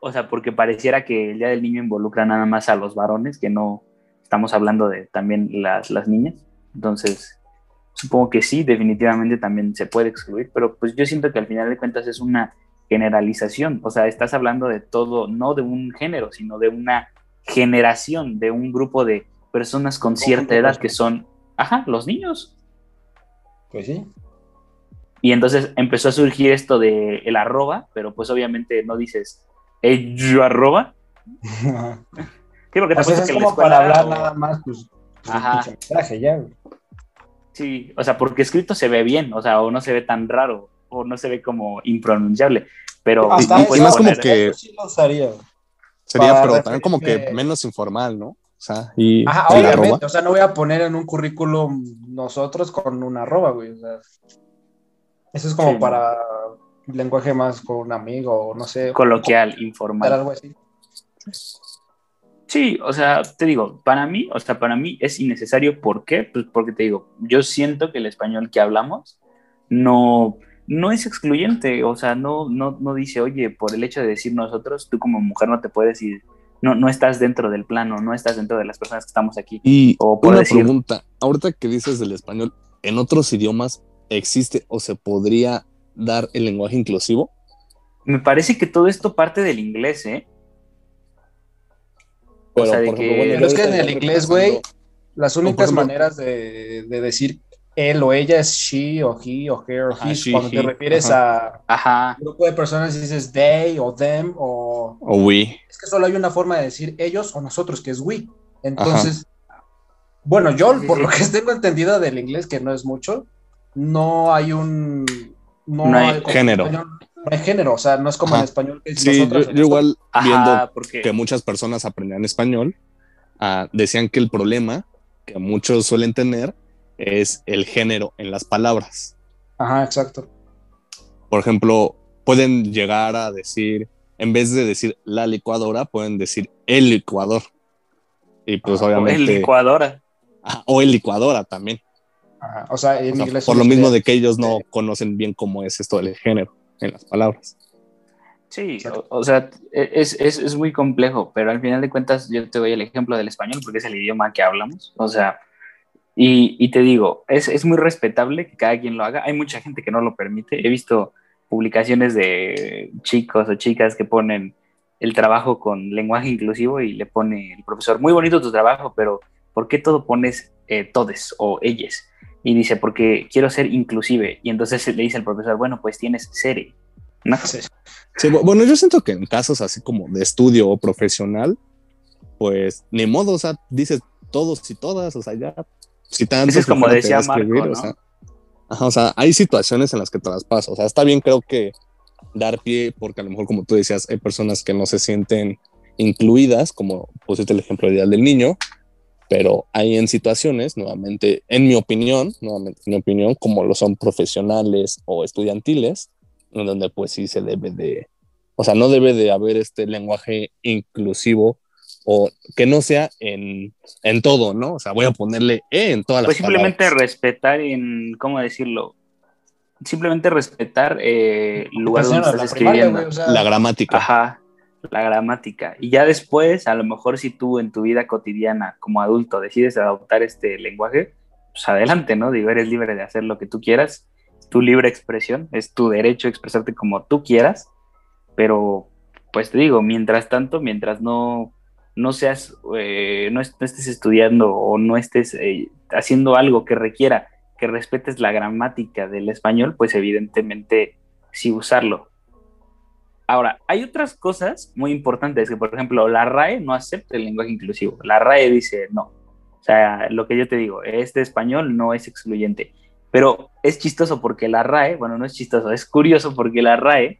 O sea, porque pareciera que el Día del Niño involucra nada más a los varones, que no estamos hablando de también las, las niñas. Entonces, supongo que sí, definitivamente también se puede excluir, pero pues yo siento que al final de cuentas es una generalización, o sea, estás hablando de todo, no de un género, sino de una generación, de un grupo de personas con cierta edad que son, ajá, los niños. Pues sí. Y entonces empezó a surgir esto de el arroba, pero pues obviamente no dices, "Ey, yo arroba. <laughs> Sí, porque O sea, es como para hablar o- nada más, pues, pues, Ajá. mensaje ya. Sí, o sea, porque escrito se ve bien, o sea, o no se ve tan raro, o no se ve como impronunciable, pero Hasta y- y eso, más como que- eso sí lo usaría, güey. Sería, pero también como que menos informal, ¿no? O sea, y Ajá, y la arroba. obviamente, o sea, no voy a poner en un currículum nosotros con una arroba, güey. O sea, eso es como Sí. para lenguaje más con un amigo, o no sé. Coloquial, informal. algo así. Sí, o sea, te digo, para mí, o sea, para mí es innecesario. ¿Por qué? Pues porque te digo, yo siento que el español que hablamos no, no es excluyente, o sea, no, no, no dice, oye, por el hecho de decir nosotros, tú como mujer no te puedes ir, no, no estás dentro del plano, no estás dentro de las personas que estamos aquí. Y O por una decir- pregunta, ahorita que dices del español, ¿en otros idiomas existe o se podría dar el lenguaje inclusivo? Me parece que todo esto parte del inglés, ¿eh? O sea, de que- Pero es que en el inglés, güey, las únicas ejemplo- maneras de, de decir él o ella es she o he o her o Ajá, his. she, Cuando te refieres a Ajá, un grupo de personas dices they o them o... O we. Es que solo hay una forma de decir ellos o nosotros, que es we. Entonces, bueno, yo Sí, por sí. lo que tengo entendido del inglés, que no es mucho, no hay un... No, No hay como género. español, no hay género, o sea, no es como Ajá. en español que yo, igual viendo ajá, porque que muchas personas aprendían español, ah, decían que el problema que muchos suelen tener es el género en las palabras. Ajá, exacto. Por ejemplo, pueden llegar a decir, en vez de decir la licuadora, pueden decir el licuador. Y pues Ah, o el obviamente... licuadora. O el licuadora también. Ajá, O sea, en O sea, inglés... por lo mismo de que ellos no conocen bien cómo es esto del género en las palabras. Sí, o, o sea, es, es, es muy complejo, pero al final de cuentas yo te doy el ejemplo del español porque es el idioma que hablamos, o sea, y, y te digo, es, es muy respetable que cada quien lo haga, hay mucha gente que no lo permite, he visto publicaciones de chicos o chicas que ponen el trabajo con lenguaje inclusivo y le pone el profesor, muy bonito tu trabajo, pero ¿por qué todo pones eh, todes o ellas? Y dice, porque quiero ser inclusive, y entonces le dice el profesor, bueno, pues tienes sere, ¿no? Sí. Sí, bu- bueno, yo siento que en casos así como de estudio o profesional, pues ni modo, o sea, dices todos y todas, o sea, ya, si tanto Eso es como decía Marco, ¿no? o sea, ajá, o sea, hay situaciones en las que traspaso, o sea, está bien creo que dar pie, porque a lo mejor como tú decías, hay personas que no se sienten incluidas, como pusiste el ejemplo ideal del niño, pero hay en situaciones, nuevamente, en mi opinión, nuevamente, en mi opinión, como lo son profesionales o estudiantiles, en donde pues sí se debe de, o sea, no debe de haber este lenguaje inclusivo o que no sea en, en todo, ¿no? O sea, voy a ponerle E en todas las Pues simplemente palabras. respetar en, ¿cómo decirlo? Simplemente respetar eh, el lugar donde Pues, la estás primaria, escribiendo. güey, o sea, La gramática. Ajá, la gramática. Y ya después, a lo mejor si tú en tu vida cotidiana como adulto decides adoptar este lenguaje, pues adelante, ¿no? Digo, eres libre de hacer lo que tú quieras, tu libre expresión, es tu derecho a expresarte como tú quieras, pero pues te digo, mientras tanto, mientras no, no seas, eh, no estés estudiando o no estés eh, haciendo algo que requiera que respetes la gramática del español, pues evidentemente sí usarlo. Ahora, hay otras cosas muy importantes que, por ejemplo, la RAE no acepta el lenguaje inclusivo. La RAE dice no. O sea, lo que yo te digo, este español no es excluyente. Pero es chistoso porque la RAE, bueno, no es chistoso, es curioso porque la RAE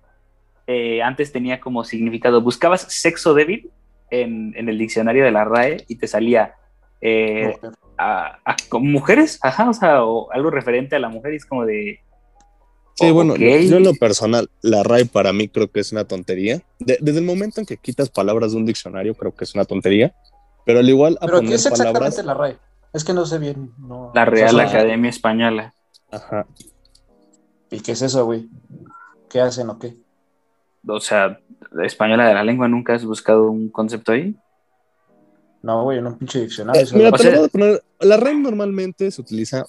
eh, antes tenía como significado, buscabas sexo débil en, en el diccionario de la RAE y te salía eh, mujer. a, a- con mujeres, ajá, o sea, o algo referente a la mujer y es como de... Sí, bueno, yo en lo personal, la RAE para mí creo que es una tontería. De- desde el momento en que quitas palabras de un diccionario, creo que es una tontería. Pero al igual a Pero ¿qué es exactamente palabras. la RAE? Es que no sé bien. No, La Real o sea, Academia Española. Ajá. ¿Y qué es eso, güey? ¿Qué hacen o qué? O sea, la española de la lengua, ¿nunca has buscado un concepto ahí? No, güey, en un pinche diccionario. Eh, mira, o sea- lo voy a poner. La RAE normalmente se utiliza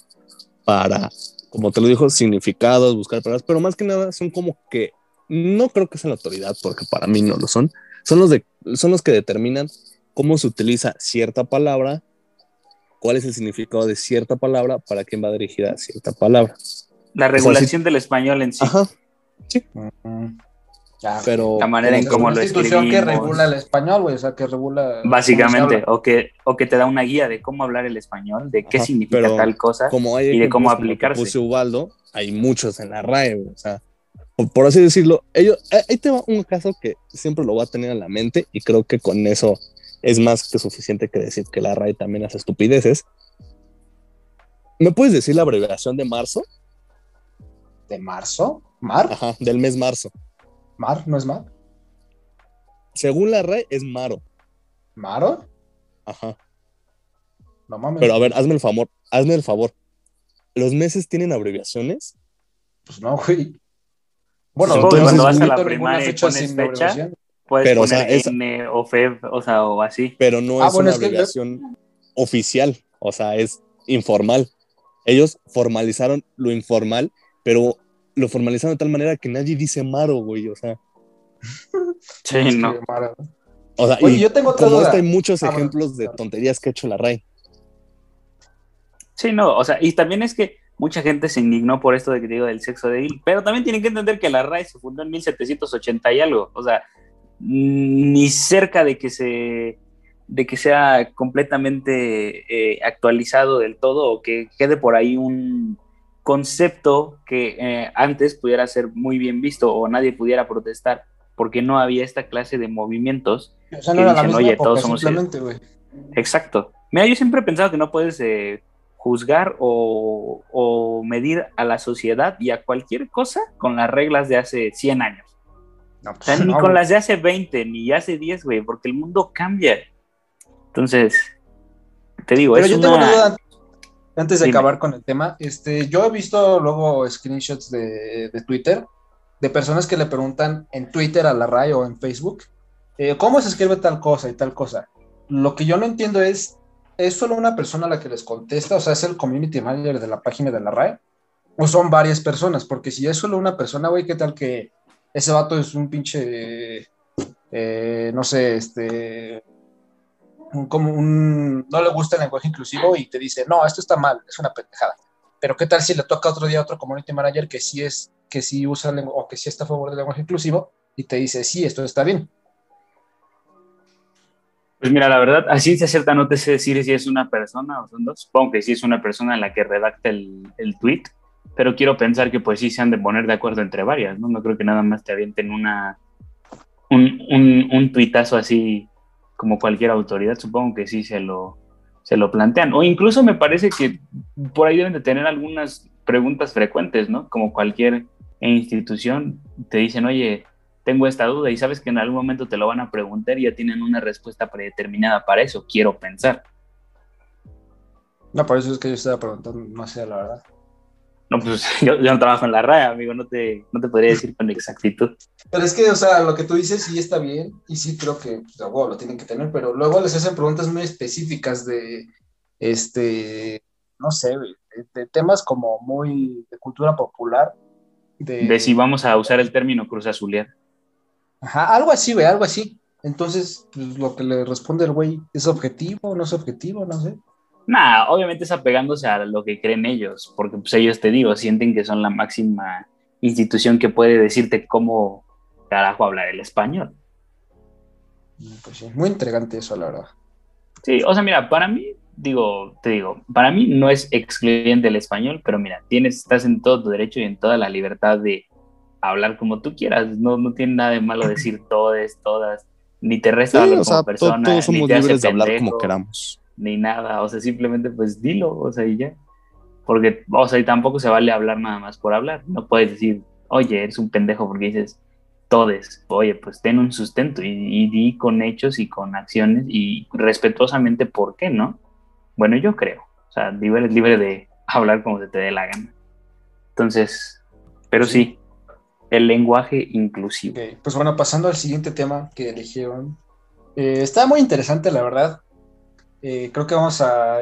para, como te lo dijo, significados, buscar palabras, pero más que nada son como que no creo que sean la autoridad, porque para mí no lo son. Son los de, son los que determinan cómo se utiliza cierta palabra, cuál es el significado de cierta palabra, para quién va dirigida cierta palabra. La regulación del español en sí. Ajá. mm, ya, Pero La manera en Es cómo una lo institución que regula el español, güey, o sea, que regula... Básicamente, o que, o que te da una guía de cómo hablar el español, de qué Ajá, significa pero tal cosa. como hay y de cómo como aplicarse. puso Ubaldo, hay muchos en la RAE, güey, o sea, por, por así decirlo, ellos, eh, ahí te va un caso que siempre lo voy a tener en la mente y creo que con eso es más que suficiente que decir que la RAE también hace estupideces. ¿Me puedes decir la abreviación de marzo? ¿De marzo? ¿Mar? Ajá, del mes marzo. ¿Mar? ¿No es mar? Según la RAE es Maro. ¿Maro? Ajá. No mames. Pero a ver, hazme el favor, hazme el favor. ¿Los meses tienen abreviaciones? Pues no, güey. Bueno, entonces, cuando vas a la primaria y pones sin fecha, abreviación. puedes Pero, o sea, es- N o FEB, o sea, o así. Pero no Ah, es bueno, una es que- abreviación oficial, o sea, es informal. Ellos formalizaron lo informal, pero lo formalizaron de tal manera que nadie dice Maro, güey, o sea. <laughs> Sí, Es que no. Maro. O sea, Oye, y yo tengo otra como duda. este hay muchos Ah, bueno, ejemplos de tonterías que ha hecho la RAI. Sí, no, o sea, y también es que mucha gente se indignó por esto de que digo del sexo débil, pero también tienen que entender que la RAE se fundó en 1780 y algo, o sea, mm, ni cerca de que se de que sea completamente eh, actualizado del todo o que quede por ahí un concepto que eh, antes pudiera ser muy bien visto o nadie pudiera protestar porque no había esta clase de movimientos O sea, que no era la dicen, misma "Oye, época, todos somos. Exacto. Mira, yo siempre he pensado que no puedes eh, juzgar o, o medir a la sociedad y a cualquier cosa con las reglas de hace 100 años. No, O pues, ni con güey. las de hace 20, ni hace 10, güey, porque el mundo cambia. Entonces, te digo, Pero es yo tengo una duda antes de Dime. acabar con el tema. Este, yo he visto luego screenshots de, de Twitter de personas que le preguntan en Twitter a la RAI o en Facebook eh, cómo se escribe tal cosa y tal cosa. Lo que yo no entiendo es, ¿es solo una persona la que les contesta? O sea, ¿es el community manager de la página de la RAI? ¿O son varias personas? Porque si es solo una persona, güey, ¿qué tal que ese vato es un pinche, eh, no sé, este, como un, no le gusta el lenguaje inclusivo y te dice, no, esto está mal, es una pendejada. Pero qué tal si le toca otro día a otro community manager que sí es, que sí usa el o que sí está a favor del lenguaje inclusivo y te dice, sí, esto está bien. Pues mira, la verdad, así se cierta no te sé decir si es una persona o son dos. Supongo que sí es una persona la que redacta el, el tweet, pero quiero pensar que pues sí se han de poner de acuerdo entre varias, ¿no? No creo que nada más te avienten una un, un, un tuitazo así como cualquier autoridad, supongo que sí se lo, se lo plantean. O incluso me parece que por ahí deben de tener algunas preguntas frecuentes, ¿no? Como cualquier institución, te dicen, oye, tengo esta duda y sabes que en algún momento te lo van a preguntar y ya tienen una respuesta predeterminada para eso, quiero pensar. No, por eso es que yo estaba preguntando, no sé, la verdad. No, pues <laughs> yo, yo no trabajo en la RAE, amigo, no te, no te podría decir con exactitud. Pero es que, o sea, lo que tú dices sí está bien y sí creo que pues, a huevo lo tienen que tener, pero luego les hacen preguntas muy específicas de, este, no sé, de, de temas como muy de cultura popular. De, De si vamos a usar el término cruz azulear. Ajá, algo así, güey, algo así. Entonces, pues, lo que le responde el güey, ¿es objetivo? ¿No es objetivo? No sé. Nah, obviamente es apegándose a lo que creen ellos, porque pues ellos te digo, sienten que son la máxima institución que puede decirte cómo carajo hablar el español. Pues sí, muy intrigante eso, la verdad. Sí, o sea, mira, para mí, digo, te digo, para mí no es excluyente el español, pero mira, tienes, estás en todo tu derecho y en toda la libertad de hablar como tú quieras. No, no tiene nada de malo decir todes, todas, ni te resta Sí, o sea, como persona, todos ni somos te hace libres de hablar como queramos. Ni nada. O sea, simplemente pues dilo, o sea, y ya. Porque, o sea, y tampoco se vale hablar nada más por hablar. No puedes decir, oye, eres un pendejo porque dices todes. Oye, pues ten un sustento y, y di con hechos y con acciones y respetuosamente por qué, ¿no? Bueno, yo creo. O sea, eres libre de hablar como se te dé la gana. Entonces, pero sí, el lenguaje inclusivo. Ok, Pues bueno, pasando al siguiente tema que eligieron. Eh, está muy interesante, la verdad. Eh, creo que vamos a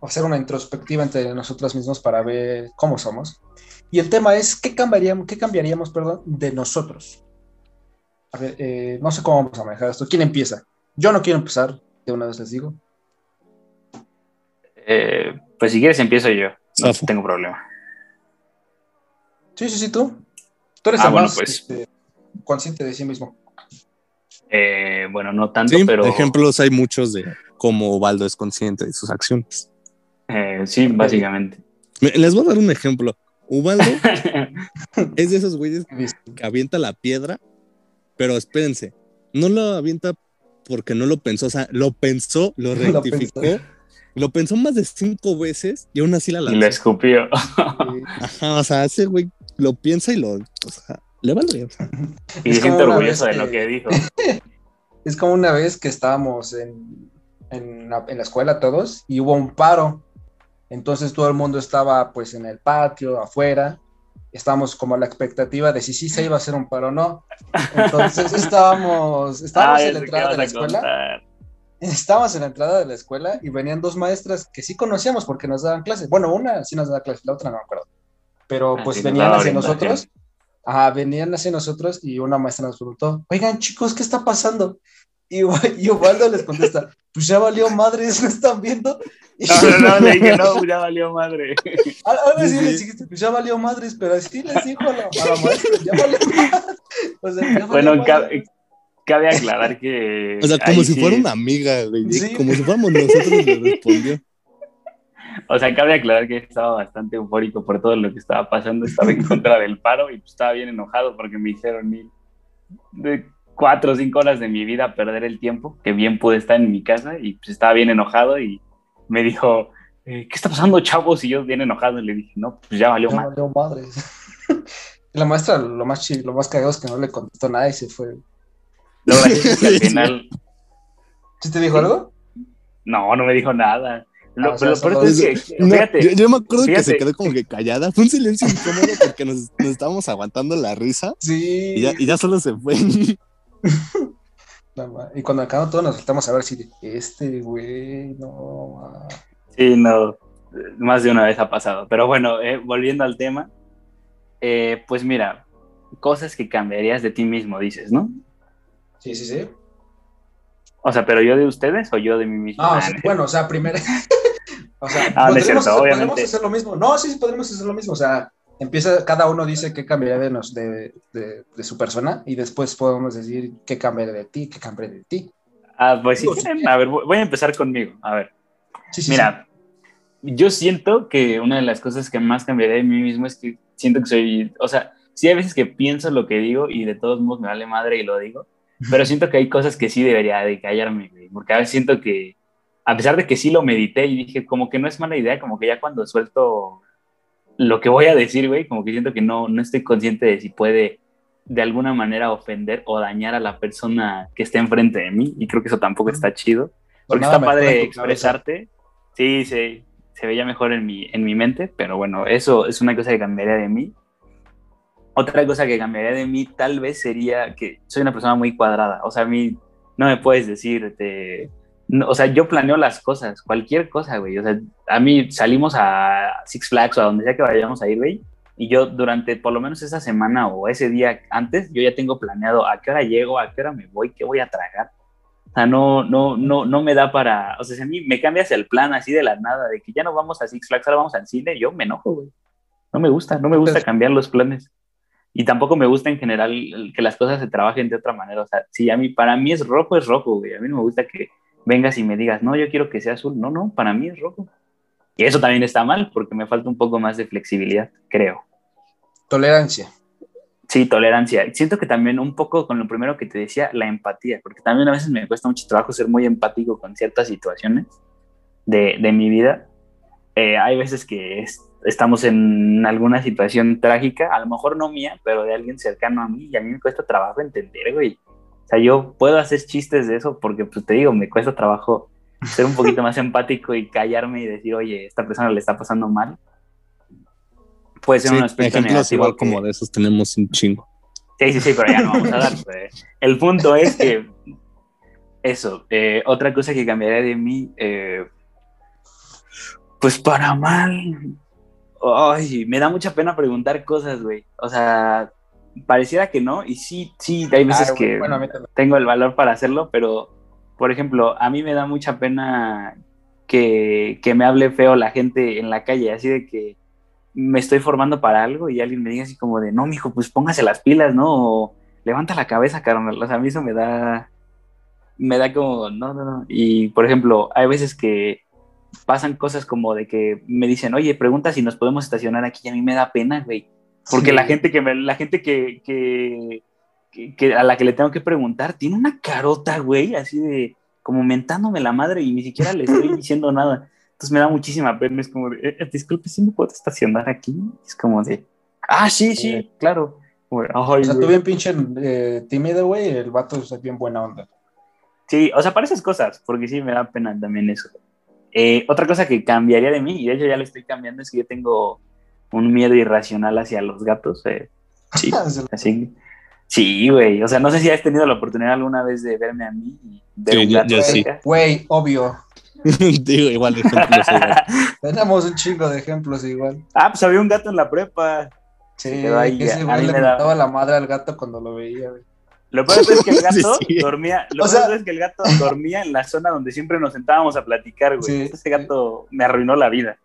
hacer una introspectiva entre nosotros mismos para ver cómo somos. Y el tema es, ¿qué cambiaríamos, qué cambiaríamos perdón, de nosotros? A ver, eh, no sé cómo vamos a manejar esto. ¿Quién empieza? Yo no quiero empezar, de una vez les digo. Eh, pues si quieres empiezo yo. No tengo problema. Sí, sí, sí, tú. Tú eres Ah, el bueno, más pues. este, consciente de sí mismo. Eh, bueno, no tanto, Sí, pero... ejemplos hay muchos de cómo Baldo es consciente de sus acciones. eh, sí, básicamente. Me- Les voy a dar un ejemplo. Ubaldo <laughs> es de esos güeyes que avienta la piedra, pero espérense, no la avienta porque no lo pensó, o sea, lo pensó, lo <laughs> Lo rectificó, pensó. lo pensó, más de cinco veces y aún así la Y lanzó. lo escupió. Ajá, o sea, ese güey lo piensa y lo, o sea, le vale. o sea. Y se siente orgulloso de lo que dijo. <laughs> Es como una vez que estábamos en, en la, en la escuela todos y hubo un paro. Entonces todo el mundo estaba pues en el patio, afuera. Estábamos como a la expectativa de si sí se iba a hacer un paro o no. Entonces <laughs> estábamos, estábamos Ay, en la entrada de la escuela. contar. Estábamos en la entrada de la escuela y venían dos maestras que sí conocíamos porque nos daban clases. Bueno, una sí nos daba clases, la otra no me acuerdo. Pero Ah, pues venían hacia nosotros. Ajá, venían hacia nosotros y una maestra nos preguntó, oigan chicos, ¿qué está pasando? Y, y Ubaldo les contesta, pues ya valió madres, <laughs> ¿no están viendo? Y- No, no, no, le dije, no, <laughs> ya valió madre. Ahora ahora sí Sí, les sí. dijiste, pues ya valió madres, pero así les dijo a la, a la maestra, ya valió madres. <laughs> O sea, ya valió Bueno, madres. cabe, cabe aclarar que. O sea, como si sí- fuera una amiga, güey. Sí. Como si fuéramos nosotros, le respondió. O sea, cabe aclarar que estaba bastante eufórico por todo lo que estaba pasando. Estaba en contra del paro y pues, estaba bien enojado porque me hicieron ir de cuatro o cinco horas de mi vida a perder el tiempo, que bien pude estar en mi casa y pues estaba bien enojado y me dijo, eh, ¿qué está pasando, chavos? Y yo bien enojado y le dije, no, pues ya valió Ya mal. valió madres. <laughs> La maestra, lo más, chi- lo más cagado es que no le contestó nada y se fue. Lo gracioso es que al final, ¿Sí te dijo algo? no, no me dijo nada. Lo, Ah, o sea, lo es que, No, fíjate, yo, yo me acuerdo que se quedó como que callada. Fue un silencio incómodo porque nos, nos estábamos aguantando la risa Sí. y ya, y ya solo se fue. <laughs> <laughs> No, y cuando acabamos todos nos saltamos a ver si este güey, no. ma. Sí, no, más de una vez ha pasado. Pero bueno, eh, volviendo al tema, eh, pues mira, cosas que cambiarías de ti mismo, dices, ¿no? Sí, sí, sí. O sea, pero yo de ustedes o yo de mí mismo. Ah, o Ah, sea, bueno, o sea, primero. <laughs> o sea, Ah, no es cierto, hacer, obviamente. podremos hacer lo mismo. No, sí, sí, podremos hacer lo mismo. O sea, empieza, cada uno dice qué cambiaría de, nos, de, de, de su persona y después podemos decir qué cambiaría de ti, qué cambiaría de ti. Ah, pues si quieren, a ver, voy a empezar conmigo. A ver, Sí, sí, mira, yo siento que una de las cosas que más cambiaría de mí mismo es que siento que soy, o sea, sí hay veces que pienso lo que digo y de todos modos me vale madre y lo digo, pero siento que hay cosas que sí debería de callarme, porque a veces siento que, a pesar de que sí lo medité y dije, como que no es mala idea, como que ya cuando suelto lo que voy a decir, güey, como que siento que no, no estoy consciente de si puede de alguna manera ofender o dañar a la persona que está enfrente de mí, y creo que eso tampoco está chido, porque Sonaba está padre expresarte, sí, sí, se veía mejor en mi, en mi mente, pero bueno, eso es una cosa que cambiaría de mí. Otra cosa que cambiaría de mí tal vez sería que soy una persona muy cuadrada, o sea, a mí no me puedes decir, te- no, o sea, yo planeo las cosas, cualquier cosa, güey, o sea, a mí salimos a Six Flags o a donde sea que vayamos a ir, güey, y yo durante por lo menos esa semana o ese día antes, yo ya tengo planeado a qué hora llego, a qué hora me voy, qué voy a tragar. O sea, no, no, no, no me da para, o sea, si a mí me cambias el plan así de la nada, de que ya no vamos a Six Flags, ahora vamos al cine, yo me enojo, güey. No me gusta, no me gusta Pues- cambiar los planes. Y tampoco me gusta en general que las cosas se trabajen de otra manera. O sea, si a mí, para mí es rojo, es rojo, güey. A mí no me gusta que vengas y me digas, no, yo quiero que sea azul. No, no, para mí es rojo. Y eso también está mal porque me falta un poco más de flexibilidad, creo. Tolerancia. Sí, tolerancia. Siento que también un poco con lo primero que te decía, la empatía, porque también a veces me cuesta mucho trabajo ser muy empático con ciertas situaciones de, de mi vida. Eh, hay veces que es- estamos en alguna situación trágica, a lo mejor no mía, pero de alguien cercano a mí, y a mí me cuesta trabajo entender, güey. O sea, yo puedo hacer chistes de eso porque, pues te digo, me cuesta trabajo ser un poquito más <laughs> empático y callarme y decir, oye, esta persona le está pasando mal. Puede ser Sí, un aspecto ejemplos negativo igual que- como de esos tenemos un chingo. Sí, sí, sí, pero ya no vamos a dar. <laughs> El punto es que eso, eh, otra cosa que cambiaría de mí, eh, pues para mal. Ay, me da mucha pena preguntar cosas, güey. O sea, pareciera que no, y sí, sí, hay veces Ah, que bueno, tengo el valor para hacerlo, pero, por ejemplo, a mí me da mucha pena que, que me hable feo la gente en la calle, así de que me estoy formando para algo y alguien me diga así como de, no, mijo, pues póngase las pilas, ¿no? O levanta la cabeza, carnal. O sea, a mí eso me da, me da como, no, no, no. Y, por ejemplo, hay veces que pasan cosas como de que me dicen, oye, pregunta si nos podemos estacionar aquí, y a mí me da pena, güey. Porque Sí. la gente que me, la gente que, que, que, a la que le tengo que preguntar, tiene una carota, güey, así de como mentándome la madre y ni siquiera le estoy <laughs> diciendo nada. Entonces me da muchísima pena, es como de, eh, eh, disculpe, ¿sí me puedo estacionar aquí? Es como de, ah, sí, sí, claro. o sea, tú bien pinche eh, tímido, güey, el vato es bien buena onda. Sí, o sea, para esas cosas, porque sí me da pena también eso. otra cosa que cambiaría de mí, y de hecho ya lo estoy cambiando, es que yo tengo un miedo irracional hacia los gatos. sí, <laughs> así, Sí, güey. O sea, no sé si has tenido la oportunidad alguna vez de verme a mí y ver un gato. sí. Güey, obvio. <laughs> Digo, igual de ejemplos. <laughs> Tenemos un chingo de ejemplos igual. Ah, pues había un gato en la prepa. Sí, ahí, ese güey le daba la madre al gato cuando lo veía, güey. Lo peor es que el gato dormía, lo peor es que el gato dormía en la zona donde siempre nos sentábamos a platicar, güey. Ese gato me arruinó la vida.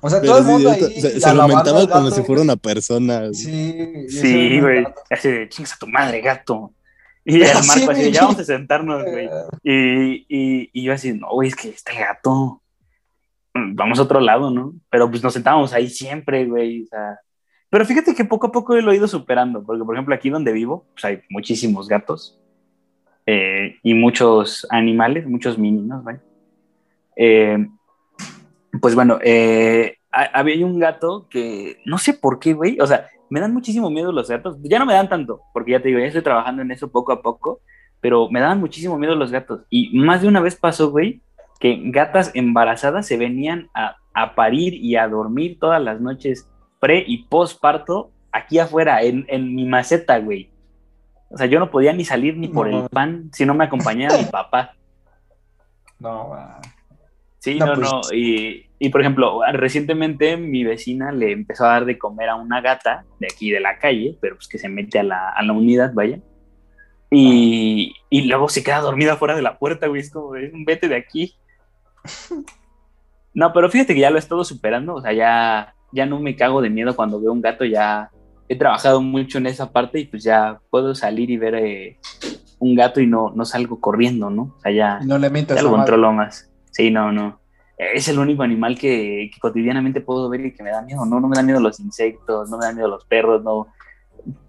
O sea, todo el mundo ahí. Se, se lamentaba como si fuera una persona. Sí, sí, güey. Así de chingas a tu madre, gato. Y <laughs> el Marco así, ya vamos a sentarnos, güey. <laughs> Y, y, y, yo así, no, güey, es que está el gato. Vamos a otro lado, ¿no? Pero pues nos sentábamos ahí siempre, güey. O sea. Pero fíjate que poco a poco lo he ido superando, porque por ejemplo aquí donde vivo, pues hay muchísimos gatos eh, y muchos animales, muchos mininos, güey. Eh, pues bueno, eh, había un gato que no sé por qué, güey. O sea, me dan muchísimo miedo los gatos. Ya no me dan tanto, porque ya te digo, ya estoy trabajando en eso poco a poco, pero me daban muchísimo miedo los gatos. Y más de una vez pasó, güey, que gatas embarazadas se venían a, parir y a dormir todas las noches pre y post parto aquí afuera, en, mi maceta, güey. O sea, yo no podía ni salir ni por el pan si no me acompañaba mi papá. No, Sí, no, no. Pues, y, por ejemplo, recientemente mi vecina le empezó a dar de comer a una gata de aquí de la calle, pero pues que se mete a la, a la unidad, vaya. Y, y, luego se queda dormida fuera de la puerta, güey. Es como, un vete de aquí. <laughs> No, pero fíjate que ya lo he estado superando. O sea, ya, ya no me cago de miedo cuando veo un gato. Ya he trabajado mucho en esa parte y pues ya puedo salir y ver eh, un gato y no, no salgo corriendo, ¿no? O sea, ya, no le ya lo controlo más. Sí, no, no. Es el único animal que, cotidianamente puedo ver y que me da miedo. No, no me da miedo los insectos, no me da miedo los perros, no.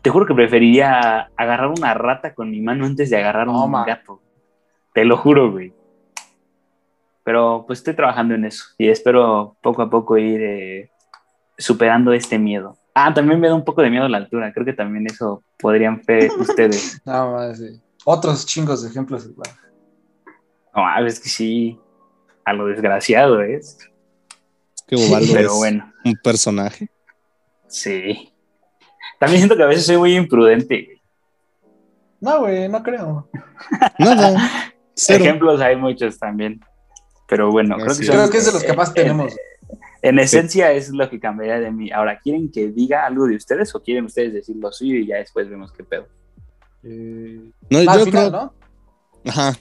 Te juro que preferiría agarrar una rata con mi mano antes de agarrar un gato. Te lo juro, güey. Pero pues estoy trabajando en eso y espero poco a poco ir eh, superando este miedo. Ah, también me da un poco de miedo la altura. Creo que también eso podrían ver <laughs> ustedes. No, sí. Otros chingos de ejemplos igual. No, es que sí a lo desgraciado es. Que Ubaldo Pero bueno. un personaje. Sí. También siento que a veces soy muy imprudente. No, güey, no creo. Nada. <laughs> Ejemplos hay muchos también. Pero bueno, creo que, creo que es de los que más tenemos. En, esencia es lo que cambiaría de mí. Ahora, ¿quieren que diga algo de ustedes o quieren ustedes decir lo suyo y ya después vemos qué pedo? Eh, no, yo final, ¿no? Ajá.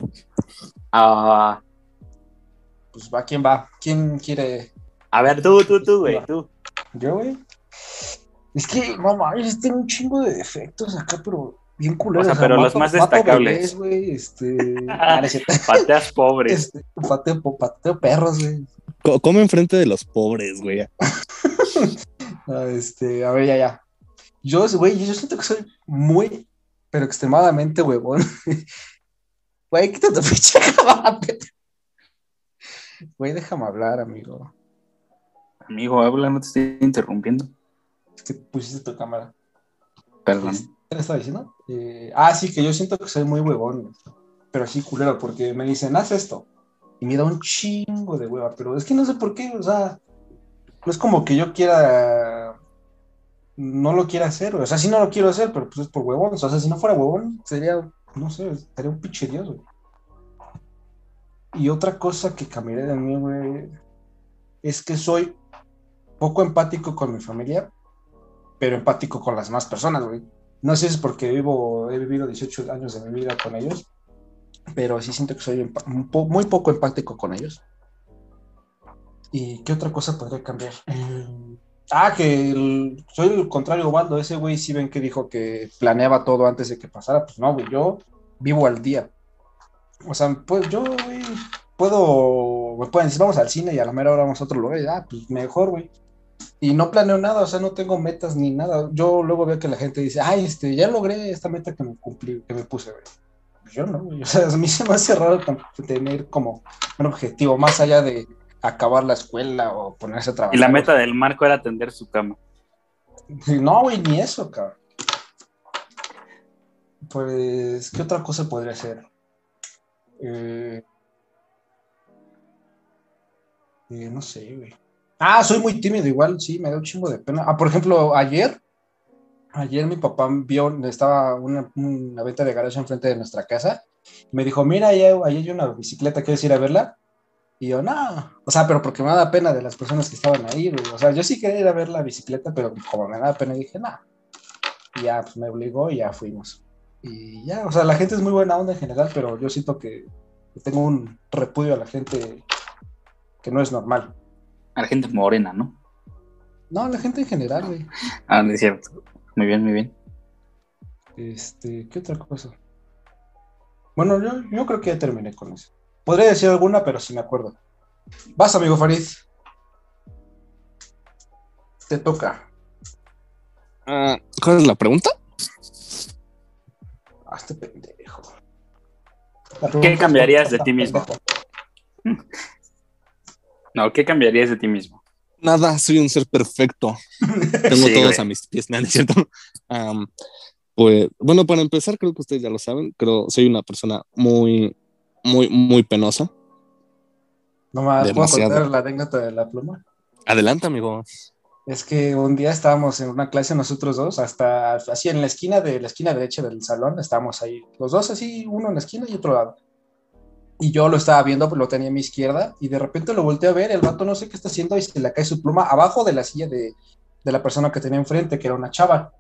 Ah, pues va, ¿quién va? ¿Quién quiere? A ver, tú, tú, tú, güey, tú. ¿Yo, güey? Es que, no mames, tiene un chingo de defectos acá, pero bien culeros. O sea, pero los más destacables. güey, este... <laughs> Pateas pobres. Este, pateo, pateo perros, güey. Come enfrente de los pobres, güey. <laughs> Ah, este, a ver, ya, ya. Yo, güey, yo siento que soy muy, pero extremadamente huevón. <laughs> Güey, quítate tu pinche Güey, déjame hablar, amigo. Amigo, habla, no te estoy interrumpiendo. Es que pusiste tu cámara. Perdón. ¿Qué le estaba diciendo? Eh, ah, sí, que yo siento que soy muy huevón, pero así culero, porque me dicen, haz esto. Y me da un chingo de hueva, pero es que no sé por qué, o sea, no es como que yo quiera, no lo quiera hacer, o sea, sí no lo quiero hacer, pero pues es por huevón, o sea, si no fuera huevón, sería, no sé, estaría un pinche dios, güey. Y otra cosa que cambiaré de mí, güey, es que soy poco empático con mi familia, pero empático con las más personas, güey. No sé si es porque vivo, he vivido 18 años de mi vida con ellos, pero sí siento que soy muy poco empático con ellos. ¿Y qué otra cosa podría cambiar? Mm, ah, que soy el contrario, Waldo. Ese güey sí ven que dijo que planeaba todo antes de que pasara. Pues no, güey, yo vivo al día. O sea, pues yo, puedo, me pueden decir, vamos al cine y a la mera hora vamos a otro lugar, ah, pues mejor, güey. y no planeo nada, o sea, no tengo metas ni nada. Yo luego veo que la gente dice, ay, este, ya logré esta meta que me cumplí, que me puse, güey. Pues yo no, güey. <laughs> O sea, a mí se me hace raro tener como un objetivo más allá de acabar la escuela o ponerse a trabajar. Y la meta del Marco era atender su cama. No, güey, ni eso, cabrón. Pues, ¿qué otra cosa podría ser? Eh, eh, no sé, güey. Ah, soy muy tímido igual, sí, me da un chingo de pena. Ah, por ejemplo, ayer, ayer mi papá vio, estaba una, una venta de garaje enfrente de nuestra casa. Me dijo, mira, ahí, hay una bicicleta, ¿quieres ir a verla? Y yo, no, o sea, pero porque me da pena de las personas que estaban ahí, O sea, yo sí quería ir a ver la bicicleta, pero como me da pena, dije, no. Y ya, pues me obligó y ya fuimos. Y ya, o sea, la gente es muy buena onda en general, pero yo siento que tengo un repudio a la gente que no es normal. A la gente morena, ¿no? No, a la gente en general, güey. Ah, no es cierto. Muy bien, muy bien. Este, ¿qué otra cosa? Bueno, yo, yo creo que ya terminé con eso. Podría decir alguna, pero sí me acuerdo. Vas, amigo Farid. Te toca. Ah, ¿Cuál es la pregunta? Ah, este pendejo. ¿Qué cambiarías de ti mismo? No, ¿qué cambiarías de ti mismo? Nada, soy un ser perfecto. <laughs> Tengo todos a mis pies, <laughs> ¿no es cierto? pues, bueno, para empezar, creo que ustedes ya lo saben, creo soy una persona muy, muy, muy penosa. No más, ¿puedo contar la anécdota de la pluma? Adelante, amigo. Es que un día estábamos en una clase nosotros dos, hasta así en la esquina de la esquina derecha del salón, estábamos ahí, los dos así, uno en la esquina y otro lado. Y yo lo estaba viendo, lo tenía a mi izquierda, y de repente lo volteé a ver, el vato no sé qué está haciendo y se le cae su pluma abajo de la silla de, de la persona que tenía enfrente, que era una chava.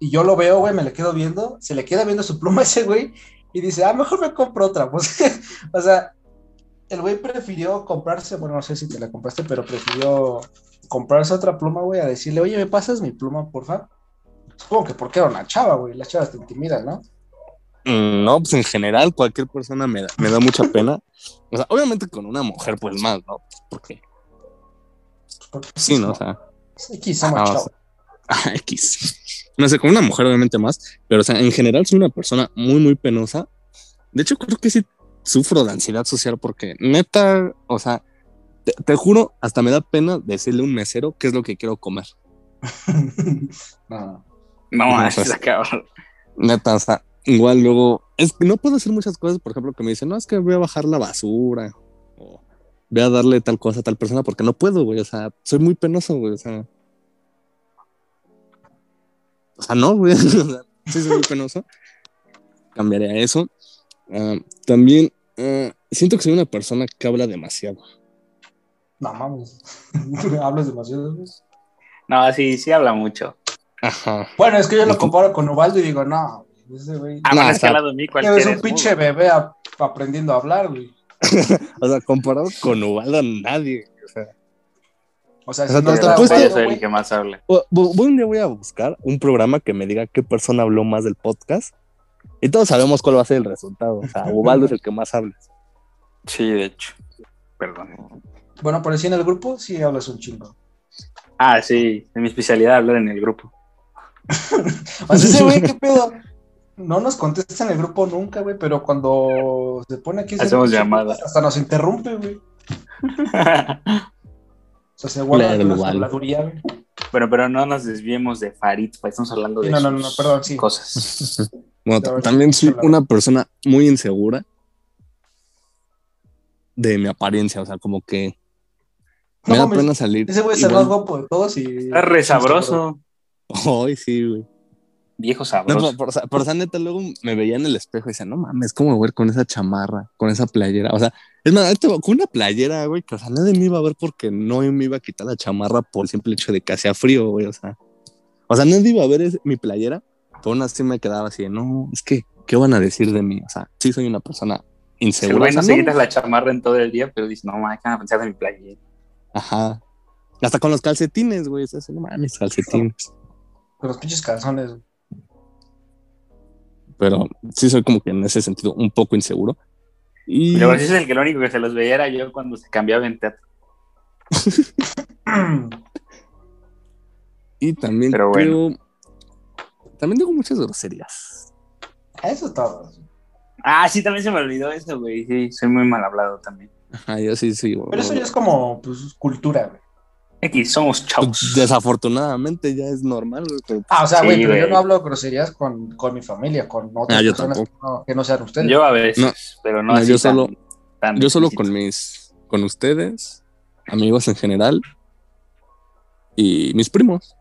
Y yo lo veo, güey, me le quedo viendo, se le queda viendo su pluma a ese güey, y dice, ah, mejor me compro otra. <laughs> Pues, o sea, el güey prefirió comprarse, bueno, no sé si te la compraste, pero prefirió comprarse otra pluma, güey, a decirle, oye, ¿me pasas mi pluma, porfa? Supongo que porque era una chava, güey, las chavas te intimidan, ¿no? Mm, no, pues en general cualquier persona me da, me da mucha pena. O sea, obviamente con una mujer, pues más, ¿no? Porque. sí, ¿no? O sea. X, somos <laughs> X. No sé, con una mujer obviamente más, pero o sea, en general soy una persona muy, muy penosa. De hecho, creo que sí sufro de ansiedad social porque neta, o sea, te, juro, hasta me da pena decirle a un mesero qué es lo que quiero comer. <laughs> no, no, es <laughs> cabrón. Neta, o sea, igual luego, es que no puedo hacer muchas cosas, por ejemplo, que me dicen, no, es que voy a bajar la basura, o voy a darle tal cosa a tal persona, porque no puedo, güey, o sea, soy muy penoso, güey, o sea. O sea, no, güey, <laughs> sí soy muy penoso. Cambiaré a eso. Ah, también ah, siento que soy una persona que habla demasiado. No mames. <laughs> ¿Hablas demasiado? No, sí, sí habla mucho. Ajá. Bueno, es que yo lo comparo con Ubaldo y digo, no, ese güey. Ah, no, es que de mí Es un pinche bebé aprendiendo a hablar, güey. <laughs> o sea, comparado con Ubaldo, nadie. O sea. O sea, si no está soy el que más habla. Un día voy a buscar un programa que me diga qué persona habló más del podcast. Y todos sabemos cuál va a ser el resultado. O sea, <laughs> Ubaldo es el que más habla. Sí, de hecho. Perdón. Bueno, por si en el grupo sí hablas un chingo. Ah, sí, es mi especialidad hablar en el grupo. <laughs> o sea, ese güey, ¿qué pedo? No nos contesta en el grupo nunca, güey, pero cuando se pone aquí... Hacemos llamadas. Hasta nos interrumpe, güey. <laughs> o sea, se guarda la habladuría, güey. Bueno, pero no nos desviemos de Farid, pues estamos hablando de no, no, no, perdón, sí. cosas. <laughs> bueno, también soy una persona muy insegura de mi apariencia, o sea, como que me da pena salir. Ese güey es el más guapo de todos y. Es re sabroso. Ay, sí, güey. Viejo sabroso. por, por, neta, luego me veía en el espejo y decía, no mames, ¿cómo ver con esa chamarra, con esa playera? O sea, es más, con una playera, güey, que o sea, nadie me iba a ver porque no me iba a quitar la chamarra por el simple hecho de que hacía frío, güey, o sea. O sea, nadie iba a ver mi playera, pero aún así me quedaba así, no, es que, ¿qué van a decir de mí? O sea, sí soy una persona insegura. Güey, no se quitas la chamarra en todo el día, pero dices, no, mames, ¿qué van a pensar de mi playera? Ajá. Hasta con los calcetines, güey. Eso no mames, calcetines. Con los pinches calzones. Pero sí soy como que en ese sentido un poco inseguro. Y... Pero sí es el que lo único que se los veía era yo cuando se cambiaba en teatro. <laughs> Y también Pero bueno. creo. También digo muchas groserías. Eso es todo. Ah, sí, también se me olvidó eso, güey. Sí, soy muy mal hablado también. Ajá, yo sí, sí. Pero eso ya es como pues, cultura, güey. X, somos chavos. Pues, Desafortunadamente ya es normal, güey, pero Ah, o sea, Sí, güey, pero yo no hablo groserías con, con mi familia, con otras Ah, yo personas que tampoco. no, que no sean ustedes. Yo a veces, No. pero no, No, así yo tan- solo- tan yo solo con mis. con ustedes, amigos en general. Y mis primos.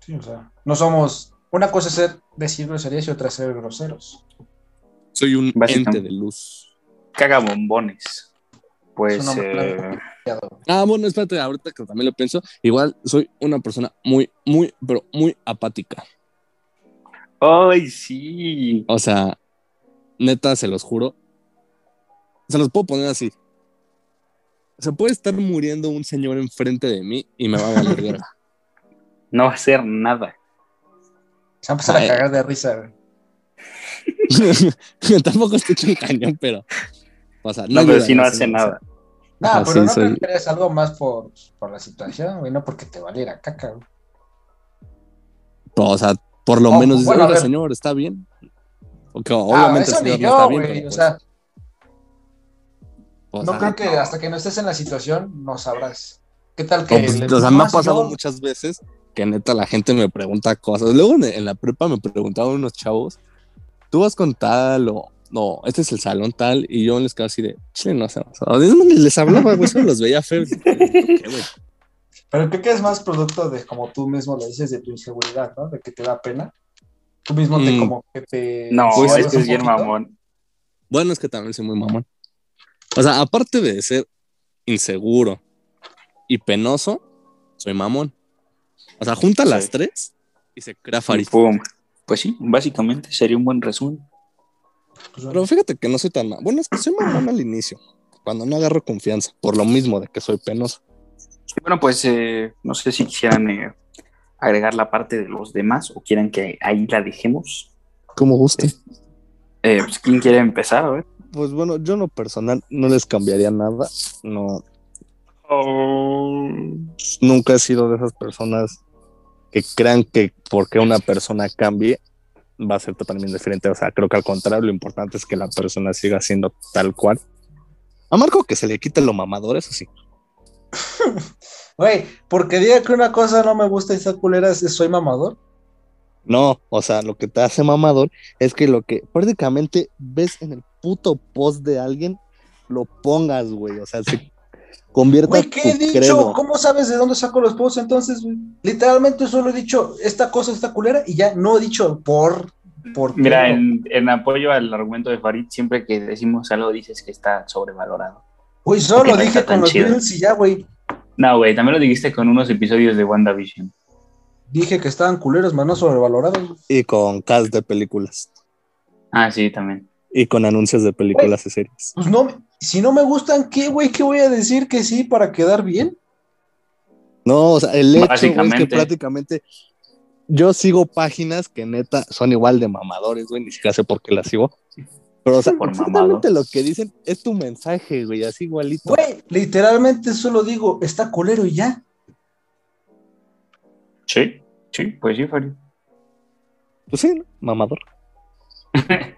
Sí, o sea, no somos. Una cosa es ser, decir groserías y otra es ser groseros. Soy un ente de luz. Caga bombones. Pues, eh, Ah, bueno, espérate, ahorita que también lo pienso. Igual soy una persona muy, muy, pero muy apática. ¡ay, sí! O sea, neta, se los juro. Se los puedo poner así. Se puede estar muriendo un señor enfrente de mí y me va a valer <laughs> verga. No va a hacer nada. Se va a empezar Ay. a cagar de risa, güey. <laughs> Tampoco estoy hecho un cañón, pero. O sea, No, pero sí no hace nada. No, Ajá, pero sí, no soy- creo que eres algo más por, por la situación, güey, no porque te valiera caca, güey. pero, o sea, por lo Oh, menos dice, bueno, ver. señor, está bien. Porque Ah, obviamente eso el señor no está bien. O pues, sea, o no creo que hasta que no estés en la situación no sabrás. ¿Qué tal que o, pues, o sea, me ha pasado yo- muchas veces que neta la gente me pregunta cosas. Luego en, en la prepa me preguntaban unos chavos, tú vas con tal o no, este es el salón tal, y yo les quedaba así de, chile, no ni les hablaba, güey, solo los veía feos. ¿Tú qué, güey? Pero creo que es más producto de, como tú mismo lo dices, de tu inseguridad, ¿no? De que te da pena. Tú mismo te Mm. como que te... No, Pues, es que un es bien poquito. mamón. Bueno, es que también soy muy mamón. O sea, aparte de ser inseguro y penoso, soy mamón. O sea, junta las tres y se crea farista. Pum. Pues sí, básicamente sería un buen resumen. Pero fíjate que no soy tan mamón. Bueno, es que soy <clears throat> mamón al inicio, cuando no agarro confianza, por lo mismo de que soy penoso. Bueno, pues eh, no sé si quisieran eh, agregar la parte de los demás o quieran que ahí la dejemos. Como guste. Eh, pues, ¿Quién quiere empezar? A ver. Pues bueno, yo en lo personal no les cambiaría nada. No, nunca he sido de esas personas que crean que porque una persona cambie va a ser totalmente diferente. O sea, creo que al contrario, lo importante es que la persona siga siendo tal cual. A Marco que se le quite lo mamador, eso sí. <laughs> Güey, porque diga que una cosa no me gusta y está culera, es soy mamador. No, o sea, lo que te hace mamador es que lo que prácticamente ves en el puto post de alguien, lo pongas, güey. O sea, se convierta Güey, ¿qué he dicho? credo. ¿Cómo sabes de dónde saco los posts entonces, güey? Literalmente solo he dicho, esta cosa está culera y ya no he dicho por... por Mira, en, en apoyo al argumento de Farid, siempre que decimos algo dices que está sobrevalorado. Güey, solo dije con los. Beatles y ya, güey. No, güey, también lo dijiste con unos episodios de WandaVision. Dije que estaban culeros, más no sobrevalorados. güey. Y con cast de películas. Ah, sí, también. Y con anuncios de películas y series. Pues no, si no me gustan, ¿qué, güey? ¿Qué voy a decir que sí para quedar bien? No, o sea, el hecho es que Básicamente. prácticamente yo sigo páginas que neta son igual de mamadores, güey, ni siquiera sé por qué las sigo. Pero, o sea, Por exactamente lo que dicen es tu mensaje, güey, así igualito. Güey, literalmente solo digo, está culero y ya. Sí, sí, pues sí, Farid. Pues sí, ¿no? mamador. <laughs>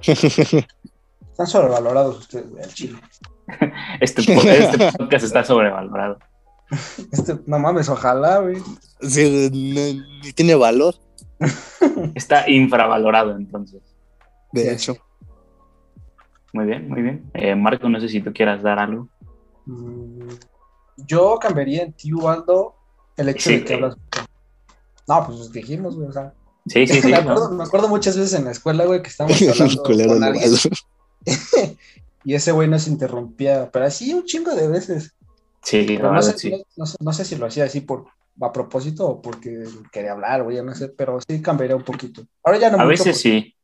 <laughs> Están sobrevalorados ustedes, güey, al chile. <laughs> Este, este <laughs> podcast está sobrevalorado. Este, no mames, ojalá, güey. Sí, no- tiene valor, Está infravalorado, entonces. de hecho. Muy bien, muy bien. Eh, Marco, no sé si tú quieras dar algo. Mm, Yo cambiaría en ti, Ubaldo, el hecho Sí, de que güey. hablas. No, pues dijimos, güey, o sea. Sí, sí, <laughs> sí. me, ¿no? acuerdo, me acuerdo muchas veces en la escuela, güey, que estábamos <laughs> hablando con alguien <laughs> y ese güey nos interrumpía, pero así un chingo de veces. Sí, no, sé, sí. no, no sé, no sé si lo hacía así por a propósito o porque quería hablar, güey, no sé, pero sí cambiaría un poquito. Ahora ya no A mucho, veces sí.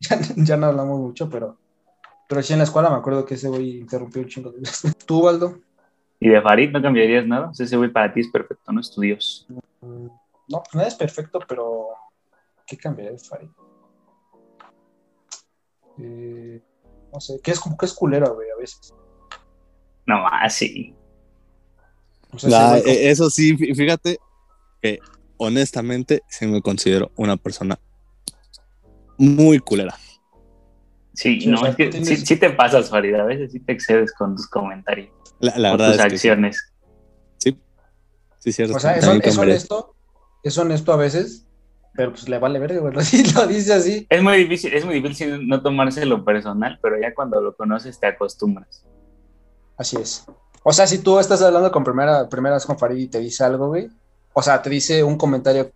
Ya, ya no hablamos mucho, pero, pero sí en la escuela me acuerdo que ese güey interrumpió un chingo de veces. ¿Tú, Baldo? ¿Y de Farid no cambiarías nada? Ese güey para ti es perfecto, no es tu Dios. Mm, No, pues nada es perfecto, pero ¿qué cambiaría de Farid? Eh, no sé, que es como que es culero, güey, a veces. No más, sí. O sea, ese Ah, como- eh, eso sí, fí- fíjate que honestamente sí me considero una persona muy culera. Sí, Sí, o no, sea, es que tienes- sí, sí te pasas, Farid. A veces sí te excedes con tus comentarios, La, la con verdad tus es que sí. acciones. sí, sí, cierto. O sea, es, es honesto, es honesto a veces, pero pues le vale verga, güey. <laughs> Sí, lo dice así. Es muy difícil, es muy difícil no tomárselo personal, pero ya cuando lo conoces te acostumbras. Así es. O sea, si tú estás hablando con primera, primeras con Farid y te dice algo, güey. O sea, te dice un comentario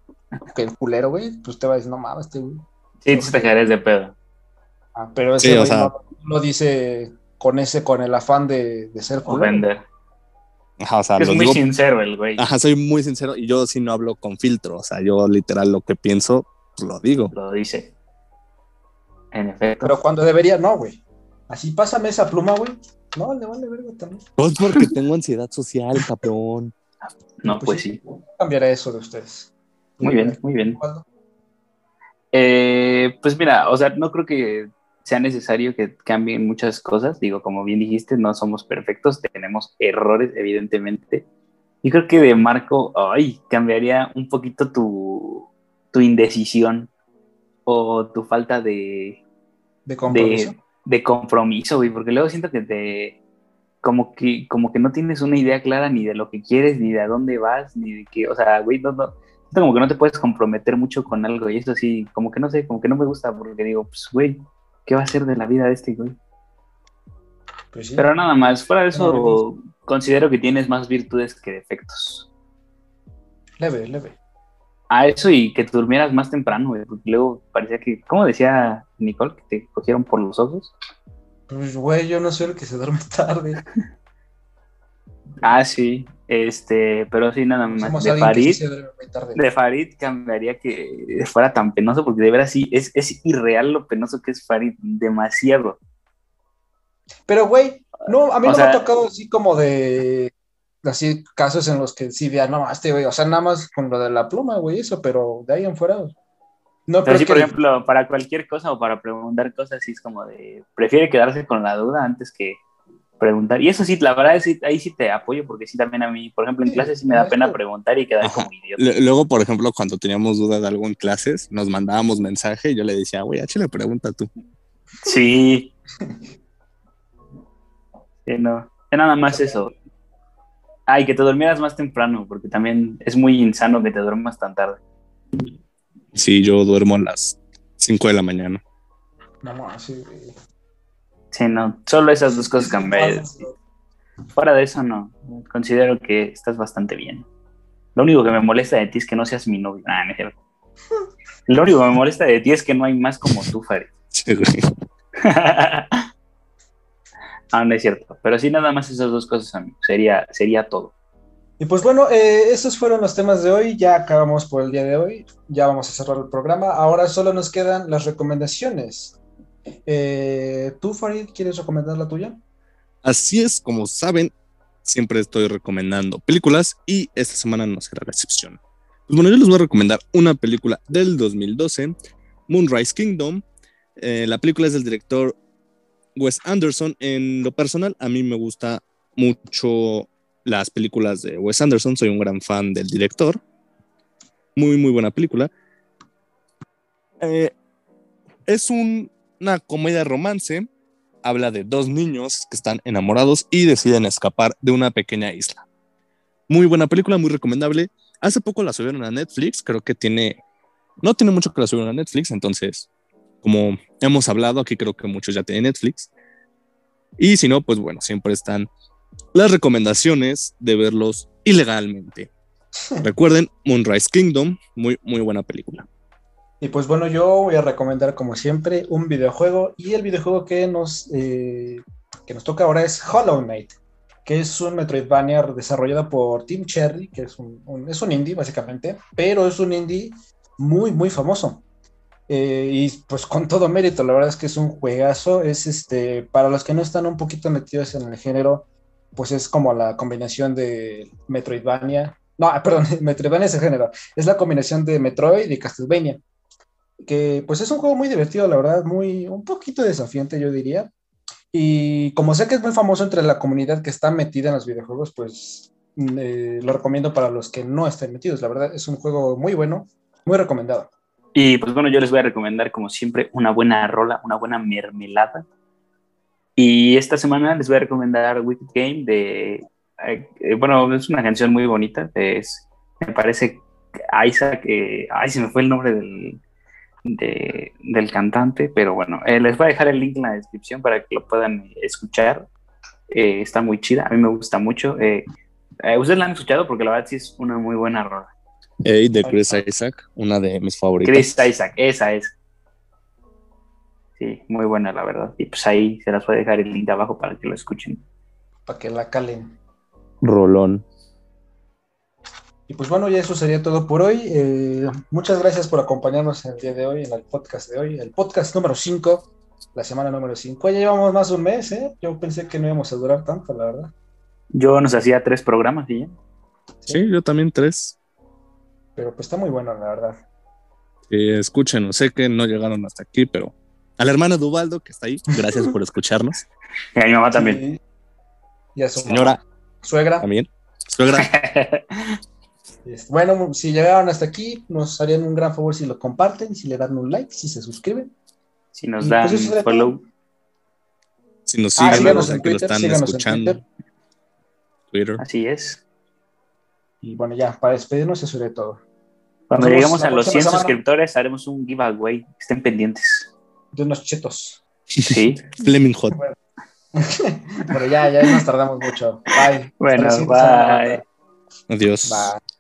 que el culero, güey, pues te va a decir, no mames, este güey. Sí, te quedarías de pedo. Ah, pero ese Sí, o güey sea- no, lo dice con ese, con el afán de, de ser O culero. vender. Ajá, o sea, Es lo muy digo- sincero el güey. ajá, soy muy sincero y yo sí no hablo con filtro. O sea, yo literal lo que pienso, pues, lo digo. Lo dice. En efecto. Pero cuando debería, no, güey. Así pásame esa pluma, güey. No, le vale verga también. Pues porque tengo ansiedad social, cabrón. <laughs> no, pues pues sí. Cambiaré eso de ustedes. Muy bien, muy bien. Eh, pues mira, o sea, no creo que sea necesario que cambien muchas cosas. Digo, como bien dijiste, no somos perfectos, tenemos errores, evidentemente. Y creo que de Marco, ay, cambiaría un poquito tu, tu indecisión o tu falta de, De compromiso. de, de compromiso, güey, porque luego siento que te como que como que no tienes una idea clara ni de lo que quieres, ni de a dónde vas, ni de qué, o sea, güey, no, no, como que no te puedes comprometer mucho con algo y eso sí, como que no sé, como que no me gusta porque digo, pues, güey, ¿qué va a ser de la vida de este güey? Pues sí. Pero nada más, fuera de eso, considero que tienes más virtudes que defectos. Leve, leve. A eso y que te durmieras más temprano, güey, porque luego parecía que, ¿cómo decía Nicole? Que te cogieron por los ojos. Pues, güey, yo no soy el que se duerme <laughs> tarde. Ah, sí, este, pero sí, nada más. Somos De Farid, de Farid cambiaría que fuera tan penoso, porque de veras sí, es, es irreal lo penoso que es Farid, demasiado. Pero, güey, no, a mí O no sea- me ha tocado así como de. Así casos en los que sí vean, no, este güey, o sea, nada más con lo de la pluma, güey, eso, pero de ahí en fuera. No Pero sí, que. por ejemplo, para cualquier cosa o para preguntar cosas, sí es como de, prefiere quedarse con la duda antes que preguntar. Y eso sí, la verdad, sí, ahí sí te apoyo, porque sí también a mí, por ejemplo, en Sí, clase sí me da es pena preguntar y quedar Ajá. como idiota. Luego, por ejemplo, cuando teníamos duda de algo en clases, nos mandábamos mensaje y yo le decía, güey, le pregunta tú. Sí. Sí, no. Es nada más eso. Ay, que te durmieras más temprano, porque también es muy insano que te duermas tan tarde. Sí, yo duermo a las 5 de la mañana. No, no, así, güey. Sí, no. Solo esas dos cosas cambiarían. Fuera de eso, no. Considero que estás bastante bien. Lo único que me molesta de ti es que no seas mi novio. Ah, no. <laughs> Lo único que me molesta de ti es que no hay más como tú, Farid. <laughs> Sí, güey. <laughs> ah, no es cierto. Pero sí, nada más esas dos cosas, amigo. Sería, sería todo. Y pues bueno, eh, esos fueron los temas de hoy. Ya acabamos por el día de hoy. Ya vamos a cerrar el programa. Ahora solo nos quedan las recomendaciones. Eh, ¿Tú, Farid, quieres recomendar la tuya? Así es, como saben, siempre estoy recomendando películas y esta semana no será la excepción. Pues bueno, yo les voy a recomendar una película del 2012, Moonrise Kingdom. Eh, la película es del director Wes Anderson. En lo personal, a mí me gusta mucho las películas de Wes Anderson. Soy un gran fan del director. Muy, muy buena película. Eh, es un- una comedia romance habla de dos niños que están enamorados y deciden escapar de una pequeña isla. Muy buena película, muy recomendable. Hace poco la subieron a Netflix, creo que tiene, no tiene mucho que la subieron a Netflix, entonces, como hemos hablado, aquí creo que muchos ya tienen Netflix. Y si no, pues bueno, siempre están las recomendaciones de verlos ilegalmente. <laughs> Recuerden, Moonrise Kingdom, muy, muy buena película. Y pues bueno, yo voy a recomendar como siempre un videojuego. Y el videojuego que nos, eh, que nos toca ahora es Hollow Knight, que es un Metroidvania desarrollado por Team Cherry, que es un, un- es un indie básicamente, pero es un indie muy, muy famoso. Eh, y pues con todo mérito, la verdad es que es un juegazo, es este, para los que no están un poquito metidos en el género, pues es como la combinación de Metroidvania, no, <laughs> perdón, Metroidvania es el género, es la combinación de Metroid y Castlevania que pues es un juego muy divertido, la verdad, muy, un poquito desafiante, yo diría. Y como sé que es muy famoso entre la comunidad que está metida en los videojuegos, pues eh, lo recomiendo para los que no estén metidos. La verdad, es un juego muy bueno, muy recomendado. Y pues bueno, yo les voy a recomendar, como siempre, una buena rola, una buena mermelada. Y esta semana les voy a recomendar Wicked Game de. eh, bueno, es una canción muy bonita. Es, me parece Isaac. eh, ay, se me fue el nombre del, de- del cantante, pero bueno, eh, les voy a dejar el link en la descripción para que lo puedan escuchar. Eh, está muy chida, a mí me gusta mucho. Eh, eh, Ustedes la han escuchado porque la verdad sí es una muy buena rola. Hey, de Chris Isaac, una de mis favoritas. Chris Isaac, esa es. Sí, muy buena la verdad. Y pues ahí se las voy a dejar el link abajo para que lo escuchen. Para que la calen. Rolón. Y pues bueno, ya eso sería todo por hoy. Eh, muchas gracias por acompañarnos el día de hoy, en el podcast de hoy, el podcast número 5, la semana número 5. Ya llevamos más de un mes, ¿eh? Yo pensé que no íbamos a durar tanto, la verdad. Yo nos hacía tres programas y ya. Sí, yo también tres. Pero pues está muy bueno, la verdad. Sí, escúchenos, sé que no llegaron hasta aquí, pero a la hermana Dubaldo que está ahí, gracias por escucharnos. <laughs> Y a mi mamá también. Sí. Y a su Señora, suegra. también. Suegra, <laughs> Bueno, si llegaron hasta aquí, nos harían un gran favor si lo comparten, si le dan un like, si se suscriben. si nos Y dan pues follow, si nos Ah, siguen, síganos los en que lo Twitter, están en escuchando, Twitter. Twitter. así es. Y bueno, ya, para despedirnos, eso sería todo. Cuando Nos la a los próxima 100 semana. suscriptores, haremos un giveaway. Estén pendientes. De unos chetos. Sí. <laughs> Fleming Hot. Pero <laughs> ya, ya nos tardamos mucho. Bye. Bueno, bye. Adiós. Bye.